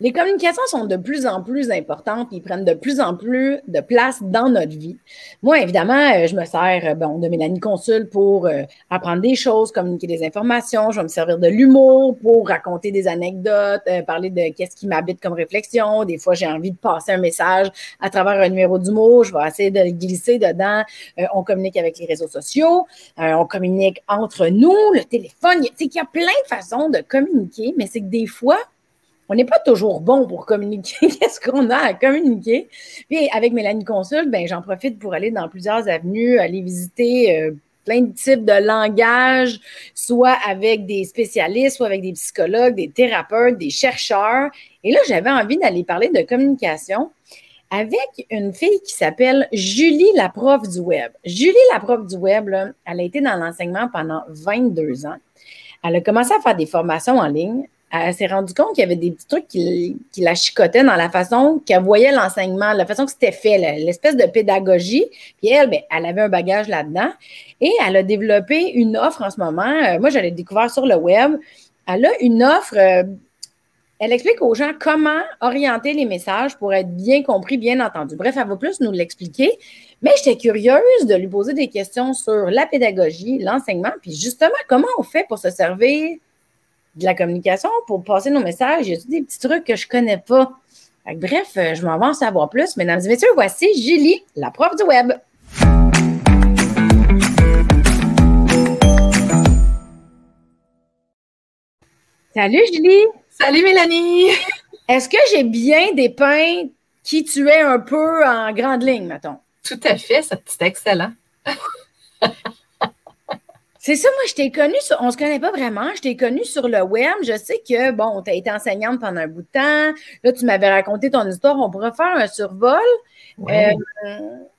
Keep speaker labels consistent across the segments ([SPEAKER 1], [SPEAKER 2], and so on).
[SPEAKER 1] Les communications sont de plus en plus importantes et prennent de plus en plus de place dans notre vie. Moi, évidemment, euh, je me sers euh, bon, de Mélanie Consul pour euh, apprendre des choses, communiquer des informations. Je vais me servir de l'humour pour raconter des anecdotes, parler de qu'est-ce qui m'habite comme réflexion. Des fois, j'ai envie de passer un message à travers un numéro d'humour. Je vais essayer de glisser dedans. on communique avec les réseaux sociaux. on communique entre nous, le téléphone. Tu qu'il y a plein de façons de communiquer, mais c'est que des fois, on n'est pas toujours bon pour communiquer qu'est-ce qu'on a à communiquer? Puis avec Mélanie Consul, ben, j'en profite pour aller dans plusieurs avenues, aller visiter euh, plein de types de langages, soit avec des spécialistes, soit avec des psychologues, des thérapeutes, des chercheurs. Et là, j'avais envie d'aller parler de communication avec une fille qui s'appelle Julie, la prof du web. Julie, la prof du web, elle a été dans l'enseignement pendant 22 ans. Elle a commencé à faire des formations en ligne elle s'est rendue compte qu'il y avait des petits trucs qui, la chicotaient dans la façon qu'elle voyait l'enseignement, la façon que c'était fait, l'espèce de pédagogie. Puis elle, ben, elle avait un bagage là-dedans et elle a développé une offre en ce moment. Euh, moi, je l'ai découvert sur le web. Elle a une offre. Euh, elle explique aux gens comment orienter les messages pour être bien compris, bien entendu. Bref, elle va plus nous l'expliquer. Mais j'étais curieuse de lui poser des questions sur la pédagogie, l'enseignement, puis justement, comment on fait pour se servir de la communication pour passer nos messages. Il y a des petits trucs que je ne connais pas? bref, euh, je m'en vais en savoir plus. Mesdames et messieurs, voici Julie, la prof du web. Salut Julie.
[SPEAKER 2] Salut Mélanie.
[SPEAKER 1] Est-ce que j'ai bien dépeint qui tu es un peu en grande ligne, mettons?
[SPEAKER 2] Tout à fait, c'est excellent.
[SPEAKER 1] C'est ça, moi, je t'ai connue, on se connaît pas vraiment, je t'ai connue sur le web. Je sais que, bon, tu as été enseignante pendant un bout de temps. Là, tu m'avais raconté ton histoire. On pourrait faire un survol. Euh,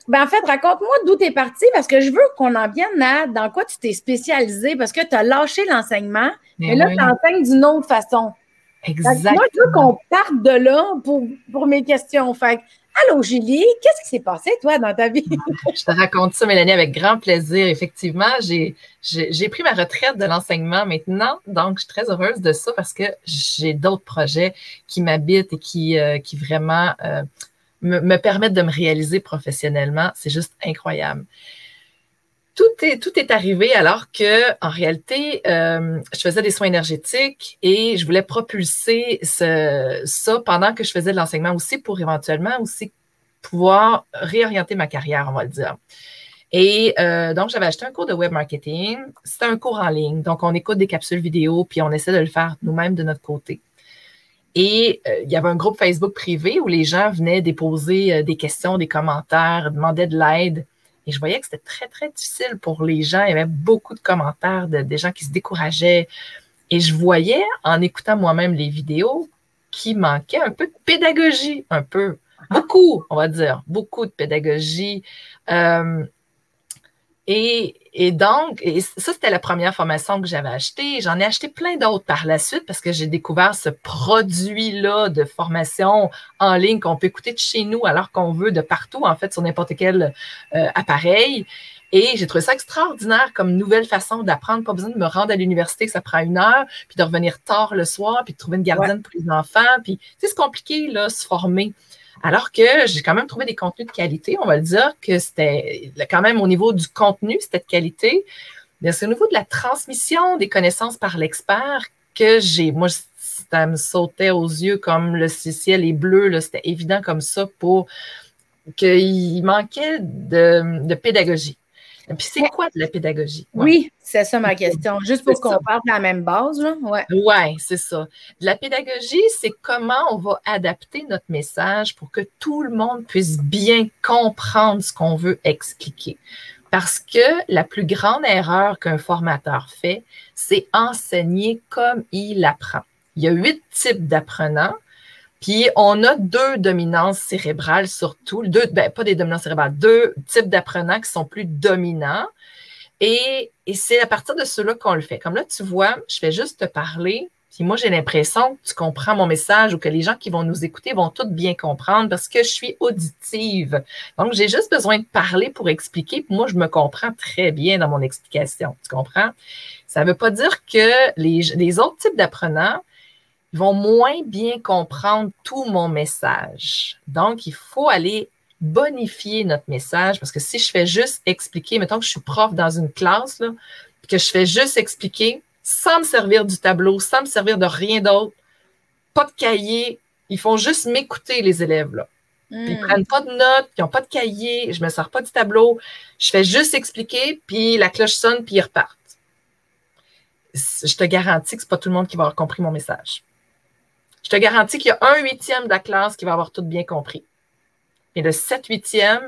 [SPEAKER 1] ben, en fait, raconte-moi d'où tu es partie parce que je veux qu'on en vienne à dans quoi tu t'es spécialisée parce que tu as lâché l'enseignement, mais, là, tu enseignes d'une autre façon.
[SPEAKER 2] Exactement.
[SPEAKER 1] Moi, je veux qu'on parte de là pour, pour mes questions. Fait Allô, Julie, qu'est-ce qui s'est passé, toi, dans ta vie?
[SPEAKER 2] je te raconte ça, Mélanie, avec grand plaisir. Effectivement, j'ai pris ma retraite de l'enseignement maintenant, donc je suis très heureuse de ça parce que j'ai d'autres projets qui m'habitent et qui, euh, vraiment euh, me, permettent de me réaliser professionnellement. C'est juste incroyable tout est, tout est arrivé alors que, en réalité, euh, je faisais des soins énergétiques et je voulais propulser ce, ça pendant que je faisais de l'enseignement aussi pour éventuellement aussi pouvoir réorienter ma carrière, on va le dire. Et euh, donc, j'avais acheté un cours de web marketing. C'était un cours en ligne. Donc, on écoute des capsules vidéo, puis on essaie de le faire nous-mêmes de notre côté. Et euh, il y avait un groupe Facebook privé où les gens venaient déposer des questions, des commentaires, demandaient de l'aide. Et je voyais que c'était très, très difficile pour les gens. Il y avait beaucoup de commentaires de, des gens qui se décourageaient. Et je voyais, en écoutant moi-même les vidéos, qu'il manquait un peu de pédagogie, un peu, beaucoup, on va dire, beaucoup de pédagogie. Euh, et, et, donc, et ça, c'était la première formation que j'avais achetée. J'en ai acheté plein d'autres par la suite parce que j'ai découvert ce produit-là de formation en ligne qu'on peut écouter de chez nous alors qu'on veut, de partout, en fait, sur n'importe quel euh, appareil. Et j'ai trouvé ça extraordinaire comme nouvelle façon d'apprendre. Pas besoin de me rendre à l'université, que ça prend une heure, puis de revenir tard le soir, puis de trouver une gardienne pour les enfants. Puis, c'est compliqué, là, se former. Alors que j'ai quand même trouvé des contenus de qualité. On va le dire que c'était quand même au niveau du contenu, c'était de qualité. Mais c'est au niveau de la transmission des connaissances par l'expert que j'ai. Moi, ça me sautait aux yeux comme le ciel est bleu. C'était évident comme ça pour qu'il manquait de pédagogie. Puis c'est quoi de la pédagogie?
[SPEAKER 1] Oui, c'est ça ma question. Juste pour qu'on parle de la même base. Oui,
[SPEAKER 2] ouais, c'est ça. La pédagogie, c'est comment on va adapter notre message pour que tout le monde puisse bien comprendre ce qu'on veut expliquer. Parce que la plus grande erreur qu'un formateur fait, c'est enseigner comme il apprend. Il y a huit types d'apprenants puis on a deux dominances cérébrales surtout, deux, ben, pas des dominances cérébrales, deux types d'apprenants qui sont plus dominants. Et, c'est à partir de cela qu'on le fait. Comme là, tu vois, je fais juste te parler, puis moi, j'ai l'impression que tu comprends mon message ou que les gens qui vont nous écouter vont tout bien comprendre parce que je suis auditive. Donc, j'ai juste besoin de parler pour expliquer. Puis moi, je me comprends très bien dans mon explication. Tu comprends? Ça ne veut pas dire que les, autres types d'apprenants vont moins bien comprendre tout mon message. Donc, il faut aller bonifier notre message parce que si je fais juste expliquer, mettons que je suis prof dans une classe, là, que je fais juste expliquer sans me servir du tableau, sans me servir de rien d'autre, pas de cahier, ils font juste m'écouter, les élèves. Là. Ils hmm. prennent pas de notes, ils n'ont pas de cahier, je me sers pas du tableau, je fais juste expliquer, puis la cloche sonne, puis ils repartent. Je te garantis que ce n'est pas tout le monde qui va avoir compris mon message. Je te garantis qu'il y a un huitième de la classe qui va avoir tout bien compris. Et le sept huitième,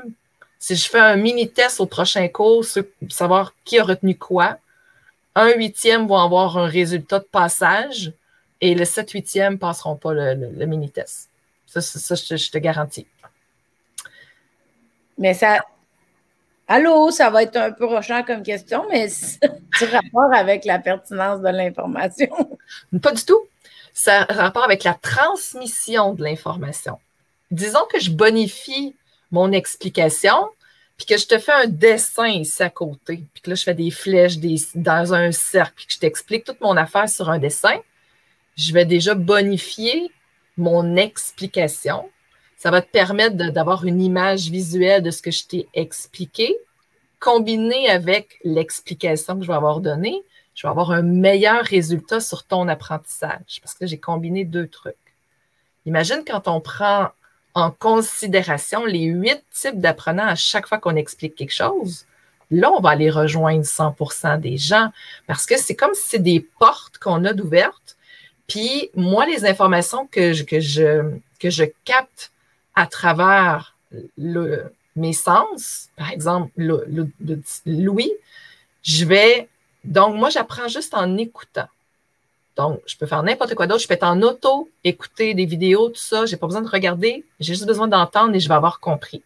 [SPEAKER 2] si je fais un mini-test au prochain cours, savoir qui a retenu quoi, un huitième va avoir un résultat de passage et le sept huitième ne passeront pas le, mini-test. Ça, ça, je, te garantis.
[SPEAKER 1] Mais ça. Allô, ça va être un peu rochant comme question, mais tu rapport avec la pertinence de l'information.
[SPEAKER 2] Pas du tout ça a rapport avec la transmission de l'information. Disons que je bonifie mon explication, puis que je te fais un dessin ici à côté, puis que là, je fais des flèches dans un cercle, puis que je t'explique toute mon affaire sur un dessin, je vais déjà bonifier mon explication. Ça va te permettre d'avoir une image visuelle de ce que je t'ai expliqué, combiné avec l'explication que je vais avoir donnée je vais avoir un meilleur résultat sur ton apprentissage parce que j'ai combiné deux trucs. Imagine quand on prend en considération les huit types d'apprenants à chaque fois qu'on explique quelque chose. Là, on va aller rejoindre 100% des gens parce que c'est comme si c'est des portes qu'on a d'ouvertes. Puis moi, les informations que je, que je, que je capte à travers le, mes sens, par exemple, le, Louis, je vais donc, moi, j'apprends juste en écoutant. Donc, je peux faire n'importe quoi d'autre. Je peux être en auto, écouter des vidéos, tout ça. Je n'ai pas besoin de regarder. J'ai juste besoin d'entendre et je vais avoir compris.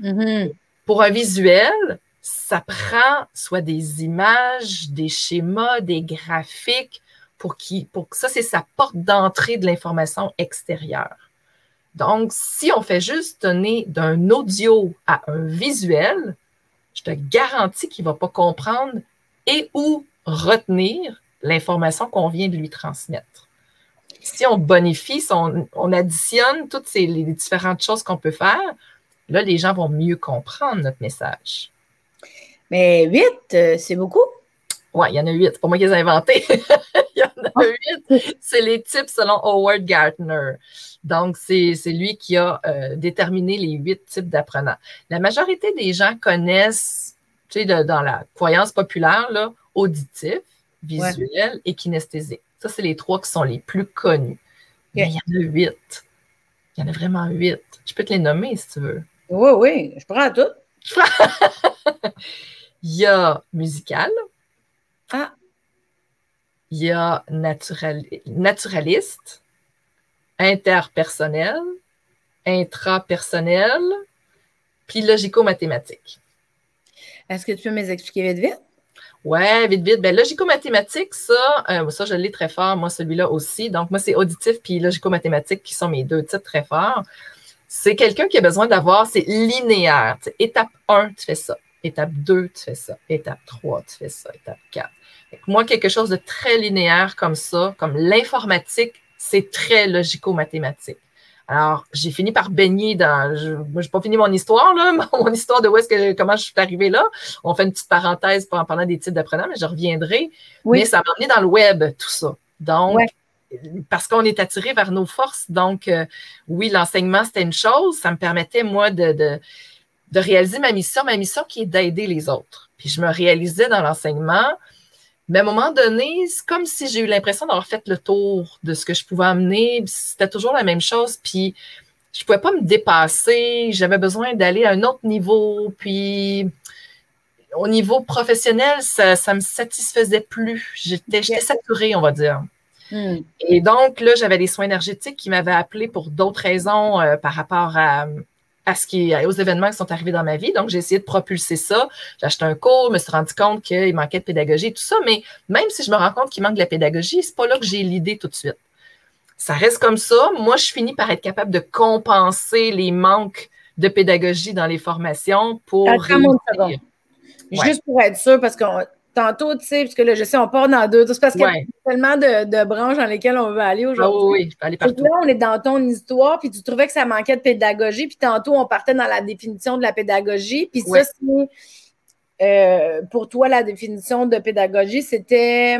[SPEAKER 1] Mm-hmm.
[SPEAKER 2] Pour un visuel, ça prend soit des images, des schémas, des graphiques pour, qui, pour que ça, c'est sa porte d'entrée de l'information extérieure. Donc, si on fait juste donner d'un audio à un visuel, je te garantis qu'il ne va pas comprendre et ou retenir l'information qu'on vient de lui transmettre. Si on bonifie, si on, additionne toutes ces, les différentes choses qu'on peut faire, là, les gens vont mieux comprendre notre message.
[SPEAKER 1] Mais huit, euh, c'est beaucoup?
[SPEAKER 2] Oui, il y en a huit. C'est pas moi qui les ai inventés. il y en a huit. C'est les types selon Howard Gardner. Donc, c'est lui qui a euh, déterminé les huit types d'apprenants. La majorité des gens connaissent tu sais, dans la croyance populaire, là, auditif, visuel et kinesthésique. Ça, c'est les trois qui sont les plus connus. Mais il y en a huit. Il y en a vraiment huit. Je peux te les nommer si tu veux.
[SPEAKER 1] Oui, oui, je prends tout.
[SPEAKER 2] il y a musical.
[SPEAKER 1] Ah.
[SPEAKER 2] Il y a naturaliste, interpersonnel, intrapersonnel, puis logico-mathématique.
[SPEAKER 1] Est-ce que tu peux m'expliquer vite vite?
[SPEAKER 2] Ouais, vite, vite. Ben, logico-mathématique, ça, euh, ça, je l'ai très fort, moi, celui-là aussi. Donc, moi, c'est auditif puis logico-mathématique qui sont mes deux titres très forts. C'est quelqu'un qui a besoin d'avoir, c'est linéaire. étape 1, tu fais ça. Étape 2, tu fais ça. Étape 3, tu fais ça. Étape 4. Moi, quelque chose de très linéaire comme ça, comme l'informatique, c'est très logico-mathématique. Alors, j'ai fini par baigner dans. Je, moi, j'ai pas fini mon histoire, là, mon histoire de où est-ce que comment je suis arrivée là. On fait une petite parenthèse en parlant des titres d'apprenants, mais je reviendrai. Mais ça m'a amené dans le web, tout ça. Donc, parce qu'on est attiré vers nos forces. Donc, euh, oui, l'enseignement, c'était une chose. Ça me permettait, moi, de, de, de réaliser ma mission, ma mission qui est d'aider les autres. Puis je me réalisais dans l'enseignement mais à un moment donné, c'est comme si j'ai eu l'impression d'avoir fait le tour de ce que je pouvais amener. C'était toujours la même chose. Puis je ne pouvais pas me dépasser. J'avais besoin d'aller à un autre niveau. Puis au niveau professionnel, ça ne me satisfaisait plus. J'étais saturée, on va dire. Hmm. Et donc, là, j'avais des soins énergétiques qui m'avaient appelé pour d'autres raisons euh, par rapport à à ce qui, aux événements qui sont arrivés dans ma vie. Donc, j'ai essayé de propulser ça. J'ai acheté un cours, me suis rendu compte qu'il manquait de pédagogie, tout ça. Mais même si je me rends compte qu'il manque de la pédagogie, c'est pas là que j'ai l'idée tout de suite. Ça reste comme ça. Moi, je finis par être capable de compenser les manques de pédagogie dans les formations pour.
[SPEAKER 1] Juste pour être sûr, parce que tantôt, tu sais, parce que là, je sais, on part dans deux. C'est parce qu'il y a tellement de, branches dans lesquelles on veut aller ah aujourd'hui.
[SPEAKER 2] oui, oui, je peux aller partout.
[SPEAKER 1] là, on est dans ton histoire, puis tu trouvais que ça manquait de pédagogie, puis tantôt, on partait dans la définition de la pédagogie, puis ça, c'est. Euh, pour toi, la définition de pédagogie, c'était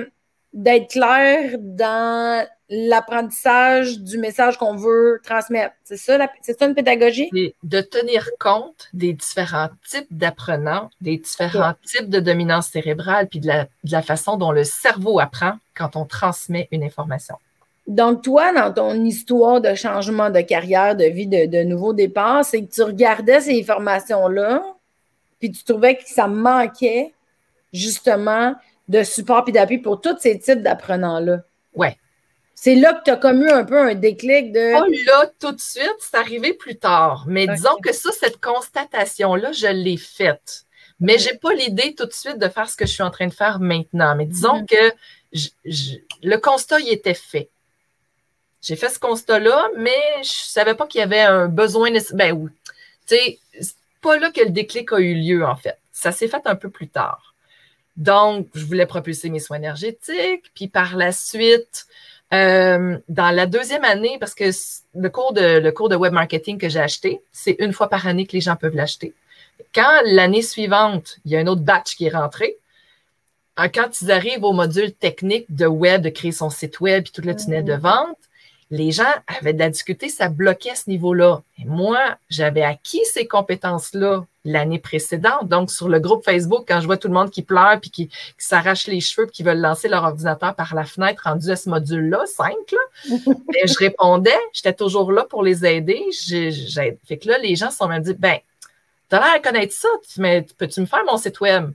[SPEAKER 1] d'être clair dans l'apprentissage du message qu'on veut transmettre. C'est ça, c'est ça une pédagogie?
[SPEAKER 2] de tenir compte des différents types d'apprenants, des différents types de dominance cérébrale, puis de la, façon dont le cerveau apprend quand on transmet une information.
[SPEAKER 1] Donc, toi, dans ton histoire de changement de carrière, de vie, de, de nouveau départ, c'est que tu regardais ces informations-là, puis tu trouvais que ça manquait justement de support et d'appui pour tous ces types d'apprenants-là.
[SPEAKER 2] Ouais.
[SPEAKER 1] C'est là que tu as comme eu un peu un déclic de.
[SPEAKER 2] Pas là tout de suite, c'est arrivé plus tard. Mais disons que ça, cette constatation-là, je l'ai faite. Mais je n'ai pas l'idée tout de suite de faire ce que je suis en train de faire maintenant. Mais disons mm-hmm. que le constat, il était fait. J'ai fait ce constat-là, mais je ne savais pas qu'il y avait un besoin. Ben oui. Tu sais, c'est pas là que le déclic a eu lieu, en fait. Ça s'est fait un peu plus tard. Donc, je voulais propulser mes soins énergétiques. Puis par la suite, euh, dans la deuxième année, parce que le cours de, le cours de web marketing que j'ai acheté, c'est une fois par année que les gens peuvent l'acheter. Quand l'année suivante, il y a un autre batch qui est rentré, euh, quand ils arrivent au module technique de web, de créer son site web et tout le tunnel de mm-hmm. vente, les gens avaient de la difficulté, ça bloquait à ce niveau-là. Et moi, j'avais acquis ces compétences-là l'année précédente. Donc, sur le groupe Facebook, quand je vois tout le monde qui pleure puis qui, s'arrache les cheveux puis qui veulent lancer leur ordinateur par la fenêtre rendu à ce module-là, 5, là, ben, je répondais, j'étais toujours là pour les aider. fait que là, les gens se sont même dit, ben, as l'air à connaître ça, mais peux-tu me faire mon site web?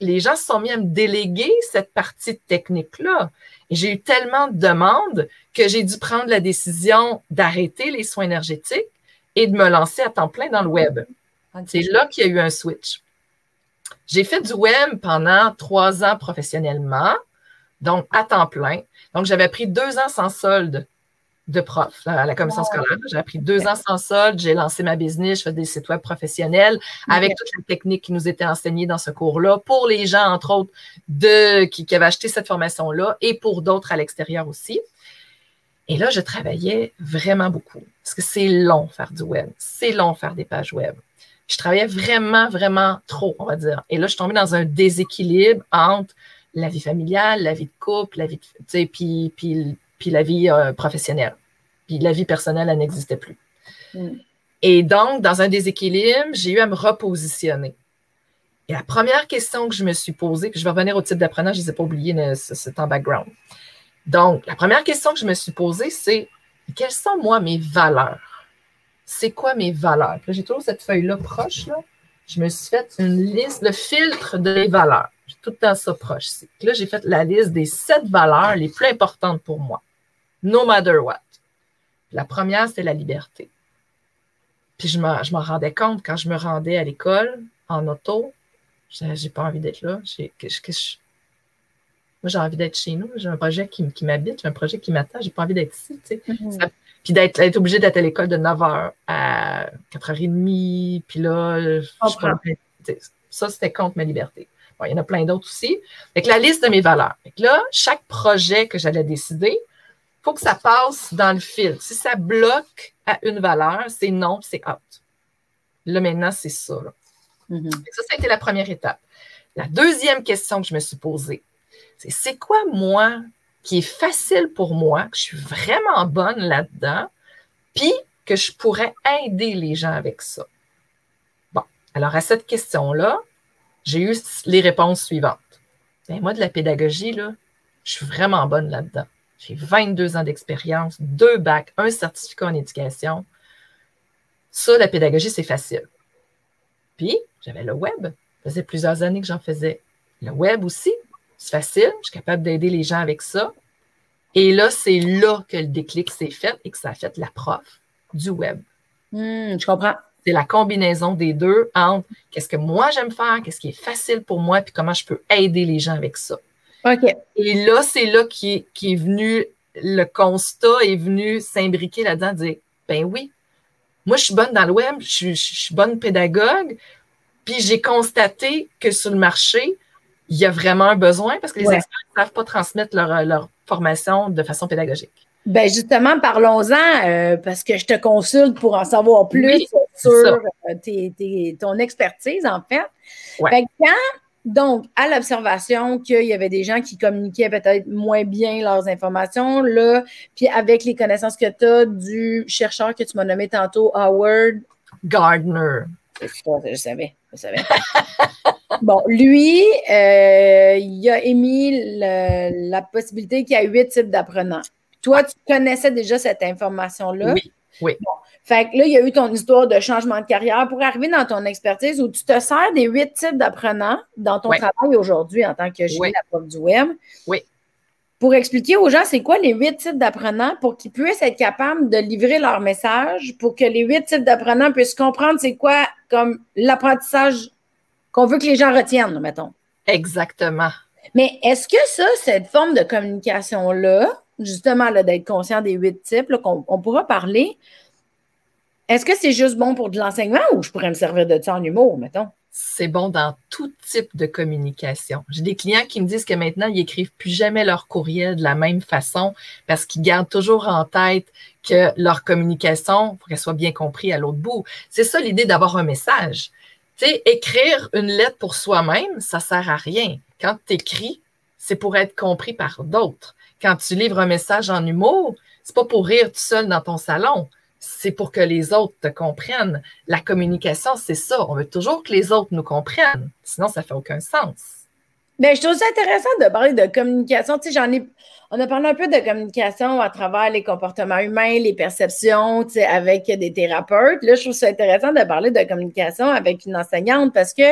[SPEAKER 2] Les gens se sont mis à me déléguer cette partie technique-là. Et j'ai eu tellement de demandes que j'ai dû prendre la décision d'arrêter les soins énergétiques et de me lancer à temps plein dans le web. C'est là qu'il y a eu un switch. J'ai fait du web pendant trois ans professionnellement, donc à temps plein. Donc, j'avais pris deux ans sans solde de prof à la commission scolaire. J'ai appris deux ans sans solde, j'ai lancé ma business, je fais des sites web professionnels avec toutes les techniques qui nous étaient enseignées dans ce cours-là pour les gens, entre autres, de, qui, avaient acheté cette formation-là et pour d'autres à l'extérieur aussi. Et là, je travaillais vraiment beaucoup parce que c'est long faire du web, c'est long faire des pages web. Je travaillais vraiment, vraiment trop, on va dire. Et là, je suis tombée dans un déséquilibre entre la vie familiale, la vie de couple, la vie de, puis, puis puis la vie euh, professionnelle. Puis la vie personnelle, elle n'existait plus. Mm. Et donc, dans un déséquilibre, j'ai eu à me repositionner. Et la première question que je me suis posée, puis je vais revenir au type d'apprenant, je ne les ai pas oubliés, c'est en background. Donc, la première question que je me suis posée, c'est quelles sont, moi, mes valeurs? C'est quoi mes valeurs? J'ai toujours cette feuille-là proche, là. Je me suis fait une liste, le filtre des valeurs. J'ai tout le temps ça proche. Là, j'ai fait la liste des sept valeurs les plus importantes pour moi no matter what. La première, c'est la liberté. Puis je m'en rendais compte quand je me rendais à l'école en auto. J'ai pas envie d'être là. Que, moi, j'ai envie d'être chez nous. J'ai un projet qui, m'habite, j'ai un projet qui m'attend. J'ai pas envie d'être ici. Mm-hmm. puis d'être obligé d'être à l'école de 9h à 4h30. Puis là, ça, c'était contre ma liberté. il y en a plein d'autres aussi. Avec la liste de mes valeurs. là, chaque projet que j'allais décider, faut que ça passe dans le fil. Si ça bloque à une valeur, c'est non, c'est out. Là, maintenant, c'est ça. Mm-hmm. Ça, ça a été la première étape. La deuxième question que je me suis posée, c'est c'est quoi, moi, qui est facile pour moi, que je suis vraiment bonne là-dedans, puis que je pourrais aider les gens avec ça? Bon, alors à cette question-là, j'ai eu les réponses suivantes. Ben, moi, de la pédagogie, là, je suis vraiment bonne là-dedans. J'ai 22 ans d'expérience, deux bacs, un certificat en éducation. Ça, la pédagogie, c'est facile. Puis, j'avais le web. Ça faisait plusieurs années que j'en faisais. Le web aussi, c'est facile. Je suis capable d'aider les gens avec ça. Et là, c'est là que le déclic s'est fait et que ça a fait la prof du web.
[SPEAKER 1] Hmm, je comprends.
[SPEAKER 2] C'est la combinaison des deux entre qu'est-ce que moi j'aime faire, qu'est-ce qui est facile pour moi, puis comment je peux aider les gens avec ça. Et là, c'est là qui est, venu, le constat est venu s'imbriquer là-dedans, dire ben oui, moi je suis bonne dans le web, je, suis bonne pédagogue, puis j'ai constaté que sur le marché, il y a vraiment un besoin parce que les experts ne savent pas transmettre leur, leur, formation de façon pédagogique.
[SPEAKER 1] Ben justement, parlons-en, euh, parce que je te consulte pour en savoir plus sur euh, ton expertise, en fait. fait quand, donc, à l'observation qu'il y avait des gens qui communiquaient peut-être moins bien leurs informations, là, puis avec les connaissances que tu as du chercheur que tu m'as nommé tantôt, Howard
[SPEAKER 2] Gardner.
[SPEAKER 1] Je savais, je savais. bon, lui, euh, il a émis la possibilité qu'il y a huit types d'apprenants. Toi, tu connaissais déjà cette information-là?
[SPEAKER 2] Oui. Oui.
[SPEAKER 1] Fait que là, il y a eu ton histoire de changement de carrière pour arriver dans ton expertise où tu te sers des huit types d'apprenants dans ton travail aujourd'hui en tant que la prof du web.
[SPEAKER 2] Oui.
[SPEAKER 1] Pour expliquer aux gens c'est quoi les huit types d'apprenants pour qu'ils puissent être capables de livrer leur message, pour que les huit types d'apprenants puissent comprendre c'est quoi comme l'apprentissage qu'on veut que les gens retiennent, mettons.
[SPEAKER 2] Exactement.
[SPEAKER 1] Mais est-ce que ça, cette forme de communication-là, justement, d'être conscient des huit types, qu'on on pourra parler. Est-ce que c'est juste bon pour de l'enseignement ou je pourrais me servir de ça en humour, mettons?
[SPEAKER 2] C'est bon dans tout type de communication. J'ai des clients qui me disent que maintenant, ils écrivent plus jamais leur courriel de la même façon parce qu'ils gardent toujours en tête que leur communication, pour qu'elle soit bien comprise à l'autre bout. C'est ça l'idée d'avoir un message. Tu sais, écrire une lettre pour soi-même, ça sert à rien. Quand tu écris, c'est pour être compris par d'autres quand tu livres un message en humour, c'est pas pour rire tout seul dans ton salon. C'est pour que les autres te comprennent. La communication, c'est ça. On veut toujours que les autres nous comprennent. Sinon, ça fait aucun sens.
[SPEAKER 1] Bien, je trouve ça intéressant de parler de communication. Tu sais, j'en ai. On a parlé un peu de communication à travers les comportements humains, les perceptions, tu sais, avec des thérapeutes. Là, je trouve ça intéressant de parler de communication avec une enseignante parce que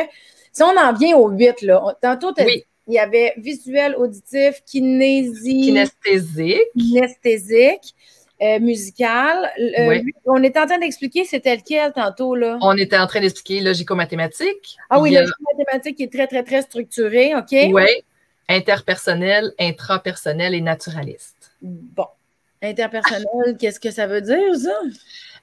[SPEAKER 1] si on en vient au 8, là, tantôt, tu oui. Il y avait visuel, auditif, kinésie.
[SPEAKER 2] Kinesthésique.
[SPEAKER 1] Kinesthésique. Euh, musical. Euh, on était en train d'expliquer c'était lequel tantôt, là?
[SPEAKER 2] On était en train d'expliquer logico-mathématique.
[SPEAKER 1] Ah oui, logico-mathématique qui est très, très, très structuré, OK?
[SPEAKER 2] Oui. Interpersonnel, intrapersonnel et naturaliste.
[SPEAKER 1] Bon. Interpersonnel, qu'est-ce que ça veut dire, ça?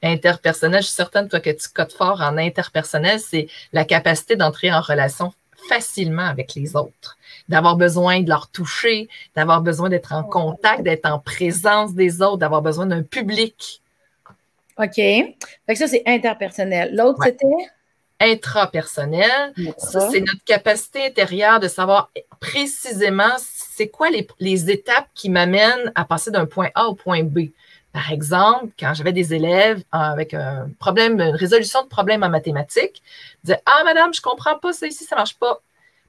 [SPEAKER 2] Interpersonnel, je suis certaine, toi, que tu codes fort en interpersonnel, c'est la capacité d'entrer en relation facilement avec les autres, d'avoir besoin de leur toucher, d'avoir besoin d'être en contact, d'être en présence des autres, d'avoir besoin d'un public.
[SPEAKER 1] OK. Fait que ça, c'est interpersonnel. L'autre, c'était?
[SPEAKER 2] Intrapersonnel. Ça, c'est notre capacité intérieure de savoir précisément c'est quoi les, les étapes qui m'amènent à passer d'un point A au point B. Par exemple, quand j'avais des élèves avec un problème, une résolution de problème en mathématiques, ils disaient Ah, madame, je ne comprends pas ça ici, ça ne marche pas.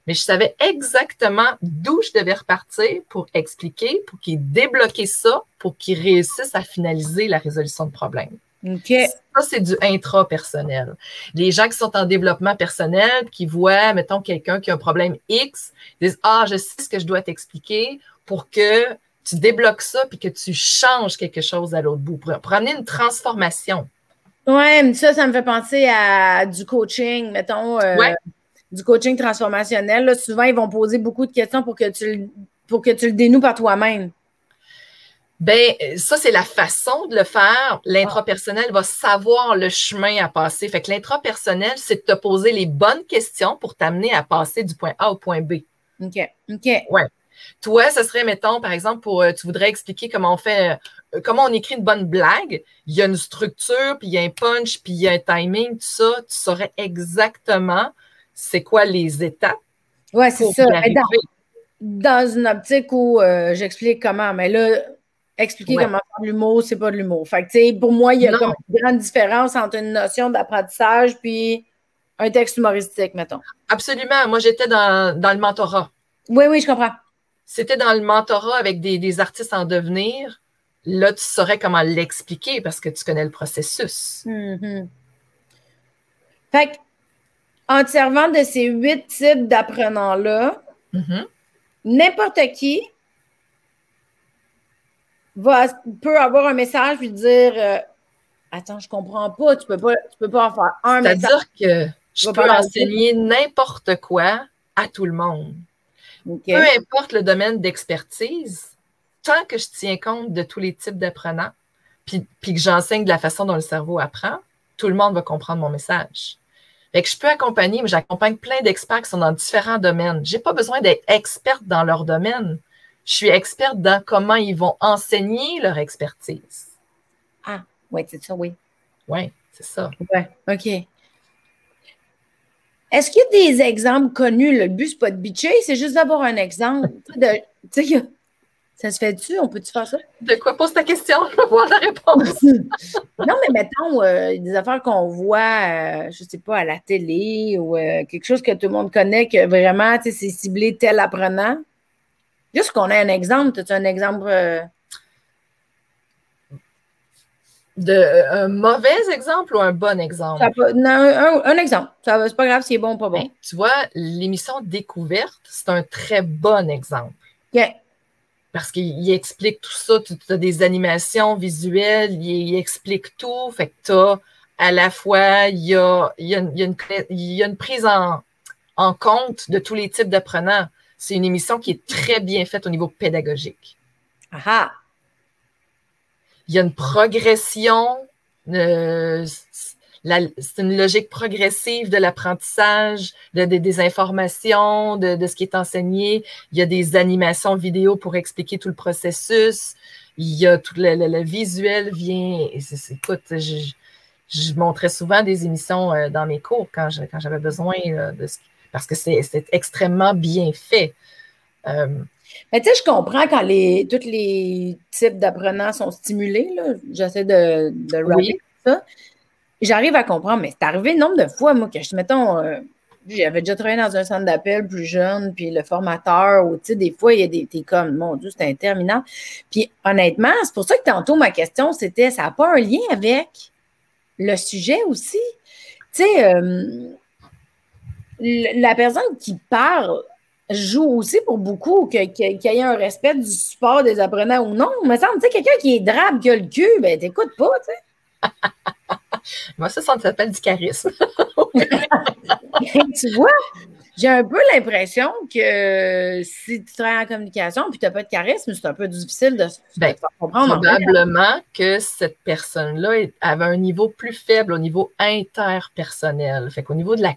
[SPEAKER 2] Mais je savais exactement d'où je devais repartir pour expliquer, pour qu'ils débloquaient ça, pour qu'ils réussissent à finaliser la résolution de problème. Ça, c'est du intrapersonnel. Les gens qui sont en développement personnel, qui voient, mettons, quelqu'un qui a un problème X, disent Ah, je sais ce que je dois t'expliquer pour que tu débloques ça puis que tu changes quelque chose à l'autre bout pour, amener une transformation.
[SPEAKER 1] Oui, ça, ça me fait penser à du coaching, mettons, euh, du coaching transformationnel. souvent, ils vont poser beaucoup de questions pour que tu, pour que tu le dénoues par toi-même.
[SPEAKER 2] Ben, ça, c'est la façon de le faire. L'intrapersonnel va savoir le chemin à passer. Fait que l'intrapersonnel, c'est de te poser les bonnes questions pour t'amener à passer du point A au point B.
[SPEAKER 1] OK. OK.
[SPEAKER 2] Ouais. Toi, ce serait, mettons, par exemple, pour euh, tu voudrais expliquer comment on fait, euh, comment on écrit une bonne blague. Il y a une structure, puis il y a un punch, puis il y a un timing, tout ça. Tu saurais exactement c'est quoi les étapes.
[SPEAKER 1] Oui, c'est ça. Dans, une optique où euh, j'explique comment, mais là, expliquer comment faire de l'humour, c'est pas de l'humour. Fait que, pour moi, il y a comme une grande différence entre une notion d'apprentissage puis un texte humoristique, mettons.
[SPEAKER 2] Absolument. Moi, j'étais dans, dans le mentorat.
[SPEAKER 1] Oui, oui, je comprends
[SPEAKER 2] c'était dans le mentorat avec des, artistes en devenir, là, tu saurais comment l'expliquer parce que tu connais le processus.
[SPEAKER 1] Mm-hmm. Fait en te servant de ces huit types d'apprenants-là,
[SPEAKER 2] mm-hmm.
[SPEAKER 1] n'importe qui va, peut avoir un message puis dire euh, Attends, je comprends pas, tu peux pas, tu peux pas en faire un
[SPEAKER 2] message. C'est-à-dire que je peux enseigner n'importe quoi à tout le monde. Peu importe le domaine d'expertise, tant que je tiens compte de tous les types d'apprenants, puis, que j'enseigne de la façon dont le cerveau apprend, tout le monde va comprendre mon message. Fait que je peux accompagner, mais j'accompagne plein d'experts qui sont dans différents domaines. Je n'ai pas besoin d'être experte dans leur domaine. Je suis experte dans comment ils vont enseigner leur expertise.
[SPEAKER 1] Ah, oui, c'est ça, oui.
[SPEAKER 2] Oui, c'est ça.
[SPEAKER 1] Oui, OK. Est-ce qu'il y a des exemples connus? Le but, ce pas de bitcher, c'est juste d'avoir un exemple. De, ça se fait-tu? On peut-tu faire ça?
[SPEAKER 2] De quoi pose ta question? Je vais voir la réponse.
[SPEAKER 1] non, mais mettons euh, des affaires qu'on voit, euh, je ne sais pas, à la télé ou euh, quelque chose que tout le monde connaît, que vraiment, c'est ciblé tel apprenant. Juste qu'on ait un exemple. As-tu un exemple?
[SPEAKER 2] De, un mauvais exemple ou un bon exemple?
[SPEAKER 1] non, un, exemple. c'est pas grave si c'est bon ou pas bon. Ben,
[SPEAKER 2] tu vois, l'émission Découverte, c'est un très bon exemple.
[SPEAKER 1] OK
[SPEAKER 2] parce qu'il explique tout ça. Tu as des animations visuelles, il, explique tout. Fait que tu as à la fois, il y a, il y a, une, il y a une, prise en, en, compte de tous les types d'apprenants. C'est une émission qui est très bien faite au niveau pédagogique.
[SPEAKER 1] Aha.
[SPEAKER 2] Il y a une progression. Euh, c'est une logique progressive de l'apprentissage, de, des informations, de, ce qui est enseigné. Il y a des animations vidéo pour expliquer tout le processus. Il y a tout le, visuel vient. Écoute, je, je, montrais souvent des émissions euh, dans mes cours quand, j'avais besoin euh, de ce, parce que c'est extrêmement bien fait.
[SPEAKER 1] Mais tu sais, je comprends quand les, tous les types d'apprenants sont stimulés. J'essaie de, de ça j'arrive à comprendre, mais c'est arrivé nombre de fois, moi, que je, mettons, euh, j'avais déjà travaillé dans un centre d'appel plus jeune, puis le formateur, ou tu sais, des fois, il y a des, t'es comme, mon Dieu, c'est interminable. Puis honnêtement, c'est pour ça que tantôt, ma question, c'était, ça n'a pas un lien avec le sujet aussi? Tu sais, euh, la personne qui parle joue aussi pour beaucoup qu'il y ait un respect du support des apprenants ou non. Mais ça, tu sais, quelqu'un qui est drabe, qui a le cul, ben t'écoutes pas, tu sais.
[SPEAKER 2] Moi, ça, ça s'appelle du charisme.
[SPEAKER 1] tu vois, j'ai un peu l'impression que si tu travailles en communication et tu n'as pas de charisme, c'est un peu difficile de,
[SPEAKER 2] ben, comprendre. Probablement que cette personne-là avait un niveau plus faible au niveau interpersonnel. Fait qu'au niveau de la,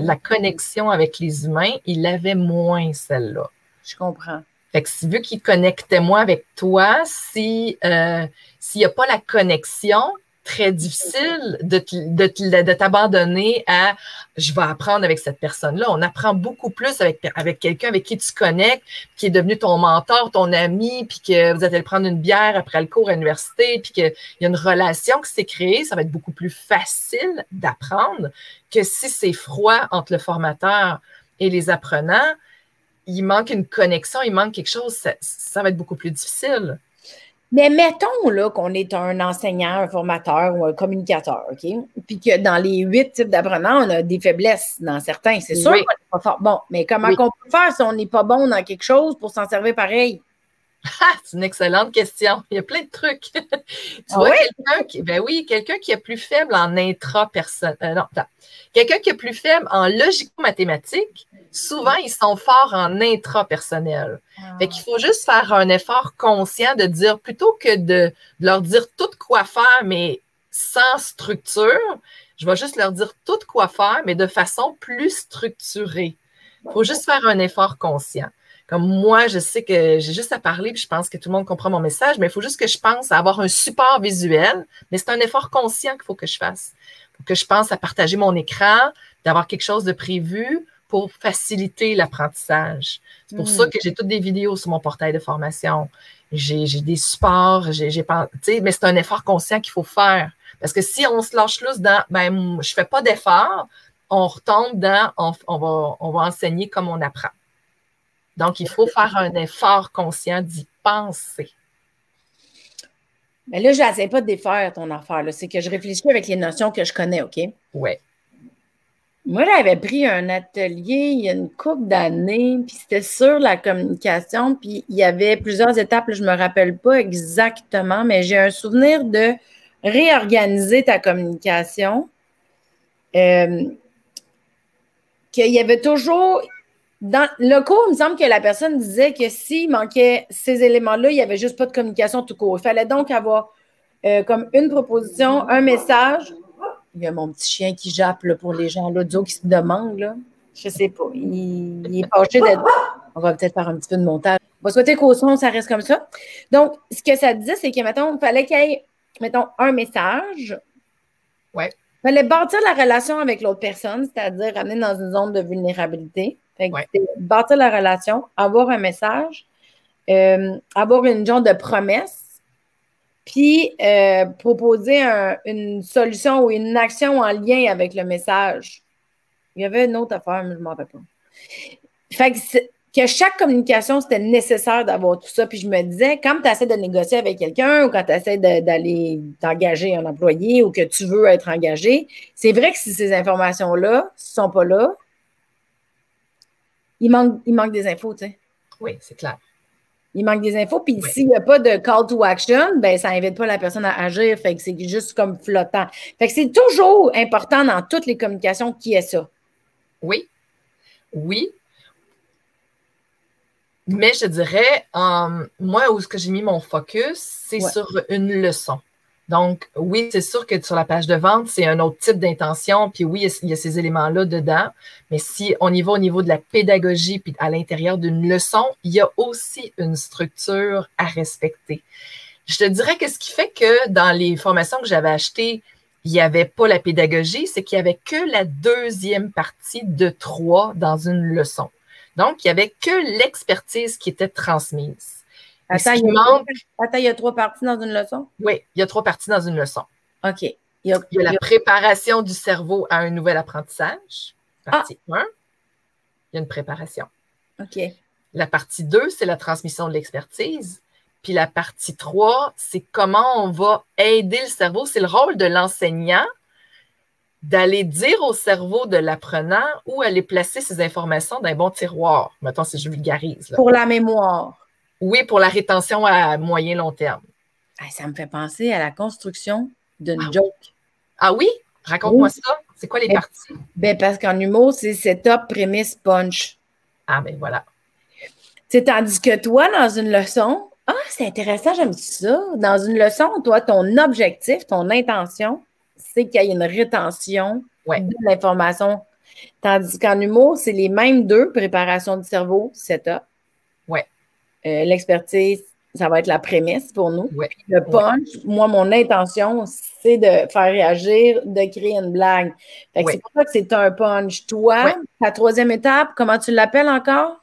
[SPEAKER 2] la connexion avec les humains, il avait moins celle-là.
[SPEAKER 1] Je comprends.
[SPEAKER 2] Fait que vu qu'il connectait moins avec toi, si euh, s'il n'y a pas la connexion, très difficile de, t'abandonner à je vais apprendre avec cette personne-là. On apprend beaucoup plus avec, avec quelqu'un avec qui tu connectes, qui est devenu ton mentor, ton ami, puis que vous allez prendre une bière après le cours à l'université, puis qu'il y a une relation qui s'est créée. Ça va être beaucoup plus facile d'apprendre que si c'est froid entre le formateur et les apprenants. Il manque une connexion, il manque quelque chose, ça va être beaucoup plus difficile.
[SPEAKER 1] Mais mettons là qu'on est un enseignant, un formateur ou un communicateur, OK? Puis que dans les huit types d'apprenants, on a des faiblesses dans certains. C'est sûr qu'on n'est pas fort. Bon, mais comment on peut faire si on n'est pas bon dans quelque chose pour s'en servir pareil?
[SPEAKER 2] Ah, c'est une excellente question. Il y a plein de trucs. tu ah vois, quelqu'un qui, ben oui, quelqu'un qui est plus faible en intra-personne. Euh, non, Quelqu'un qui est plus faible en logico-mathématiques, souvent, ils sont forts en intrapersonnel. Ah. Fait qu'il faut juste faire un effort conscient de dire, plutôt que de, leur dire tout quoi faire, mais sans structure, je vais juste leur dire tout quoi faire, mais de façon plus structurée. Il faut juste faire un effort conscient. Comme moi, je sais que j'ai juste à parler, puis je pense que tout le monde comprend mon message, mais il faut juste que je pense à avoir un support visuel, mais c'est un effort conscient qu'il faut que je fasse. Il faut que je pense à partager mon écran, d'avoir quelque chose de prévu, pour faciliter l'apprentissage. C'est pour ça hmm. que j'ai toutes des vidéos sur mon portail de formation. J'ai des supports, j'ai mais c'est un effort conscient qu'il faut faire. Parce que si on se lâche lousse dans ben, je fais pas d'effort, on retombe dans on, va, on va enseigner comme on apprend. Donc, il faut faire un effort conscient d'y penser.
[SPEAKER 1] Mais là, je n'essaie pas de défaire ton affaire. C'est que je réfléchis avec les notions que je connais, OK?
[SPEAKER 2] Oui.
[SPEAKER 1] Moi, j'avais pris un atelier il y a une couple d'années, puis c'était sur la communication, puis il y avait plusieurs étapes, je ne me rappelle pas exactement, mais j'ai un souvenir de réorganiser ta communication. Euh, qu'il y avait toujours. Dans le cours, il me semble que la personne disait que s'il manquait ces éléments-là, il n'y avait juste pas de communication tout court. Il fallait donc avoir euh, comme une proposition, un message, Il y a mon petit chien qui jappe pour les gens l'audio qui se demandent. Là. Je sais pas. Il, est fâché d'être. On va peut-être faire un petit peu de montage. On va souhaiter qu'au son, ça reste comme ça. Donc, ce que ça disait, c'est que, mettons, il fallait qu'il y ait, mettons, un message.
[SPEAKER 2] Ouais.
[SPEAKER 1] Il fallait bâtir la relation avec l'autre personne, c'est-à-dire ramener dans une zone de vulnérabilité. Fait Bâtir la relation, avoir un message, euh, avoir une genre de promesse, puis euh, proposer une solution ou une action en lien avec le message. Il y avait une autre affaire, mais je ne m'en rappelle pas. Fait que, chaque communication, c'était nécessaire d'avoir tout ça. Puis je me disais, quand tu essaies de négocier avec quelqu'un ou quand tu essaies d'aller t'engager un employé ou que tu veux être engagé, c'est vrai que si ces informations-là ne sont pas là, il manque, il manque des infos, tu sais.
[SPEAKER 2] Oui, c'est clair.
[SPEAKER 1] Il manque des infos. Puis s'il n'y a pas de call to action, ben ça n'invite pas la personne à agir. Fait que c'est juste comme flottant. Fait que c'est toujours important dans toutes les communications qui est ça.
[SPEAKER 2] Oui. Oui. Mais je dirais, euh, moi, où ce que j'ai mis mon focus, c'est sur une leçon. Donc, oui, c'est sûr que sur la page de vente, c'est un autre type d'intention, puis oui, il y, a, ces éléments-là dedans. Mais si on y va au niveau de la pédagogie, puis à l'intérieur d'une leçon, il y a aussi une structure à respecter. Je te dirais que ce qui fait que dans les formations que j'avais achetées, il n'y avait pas la pédagogie, c'est qu'il n'y avait que la deuxième partie de trois dans une leçon. Donc, il n'y avait que l'expertise qui était transmise.
[SPEAKER 1] Attends, il, manque... Attends, il y a trois parties dans une leçon?
[SPEAKER 2] Oui, il y a trois parties dans une leçon.
[SPEAKER 1] OK. Il
[SPEAKER 2] y a, la préparation du cerveau à un nouvel apprentissage. Partie 1. Ah. Il y a une préparation.
[SPEAKER 1] OK.
[SPEAKER 2] La partie 2, c'est la transmission de l'expertise. Puis la partie 3, c'est comment on va aider le cerveau. C'est le rôle de l'enseignant d'aller dire au cerveau de l'apprenant où aller placer ses informations dans un bon tiroir. Mettons, si je vulgarise.
[SPEAKER 1] Pour la mémoire.
[SPEAKER 2] Oui, pour la rétention à moyen long terme.
[SPEAKER 1] ça me fait penser à la construction d'une ah joke.
[SPEAKER 2] Ah oui? Raconte-moi ça. C'est quoi les ben, parties?
[SPEAKER 1] Ben parce qu'en humour, c'est setup, prémisse, punch.
[SPEAKER 2] Ah ben voilà.
[SPEAKER 1] C'est tandis que toi, dans une leçon, ah, c'est intéressant, j'aime ça. Dans une leçon, toi, ton objectif, ton intention, c'est qu'il y ait une rétention de l'information. Tandis qu'en humour, c'est les mêmes deux, préparation du cerveau, setup. Euh, l'expertise, ça va être la prémisse pour nous. Le punch, moi, mon intention, c'est de faire réagir, de créer une blague. C'est pour ça que c'est un punch. Toi, ta troisième étape, comment tu l'appelles encore?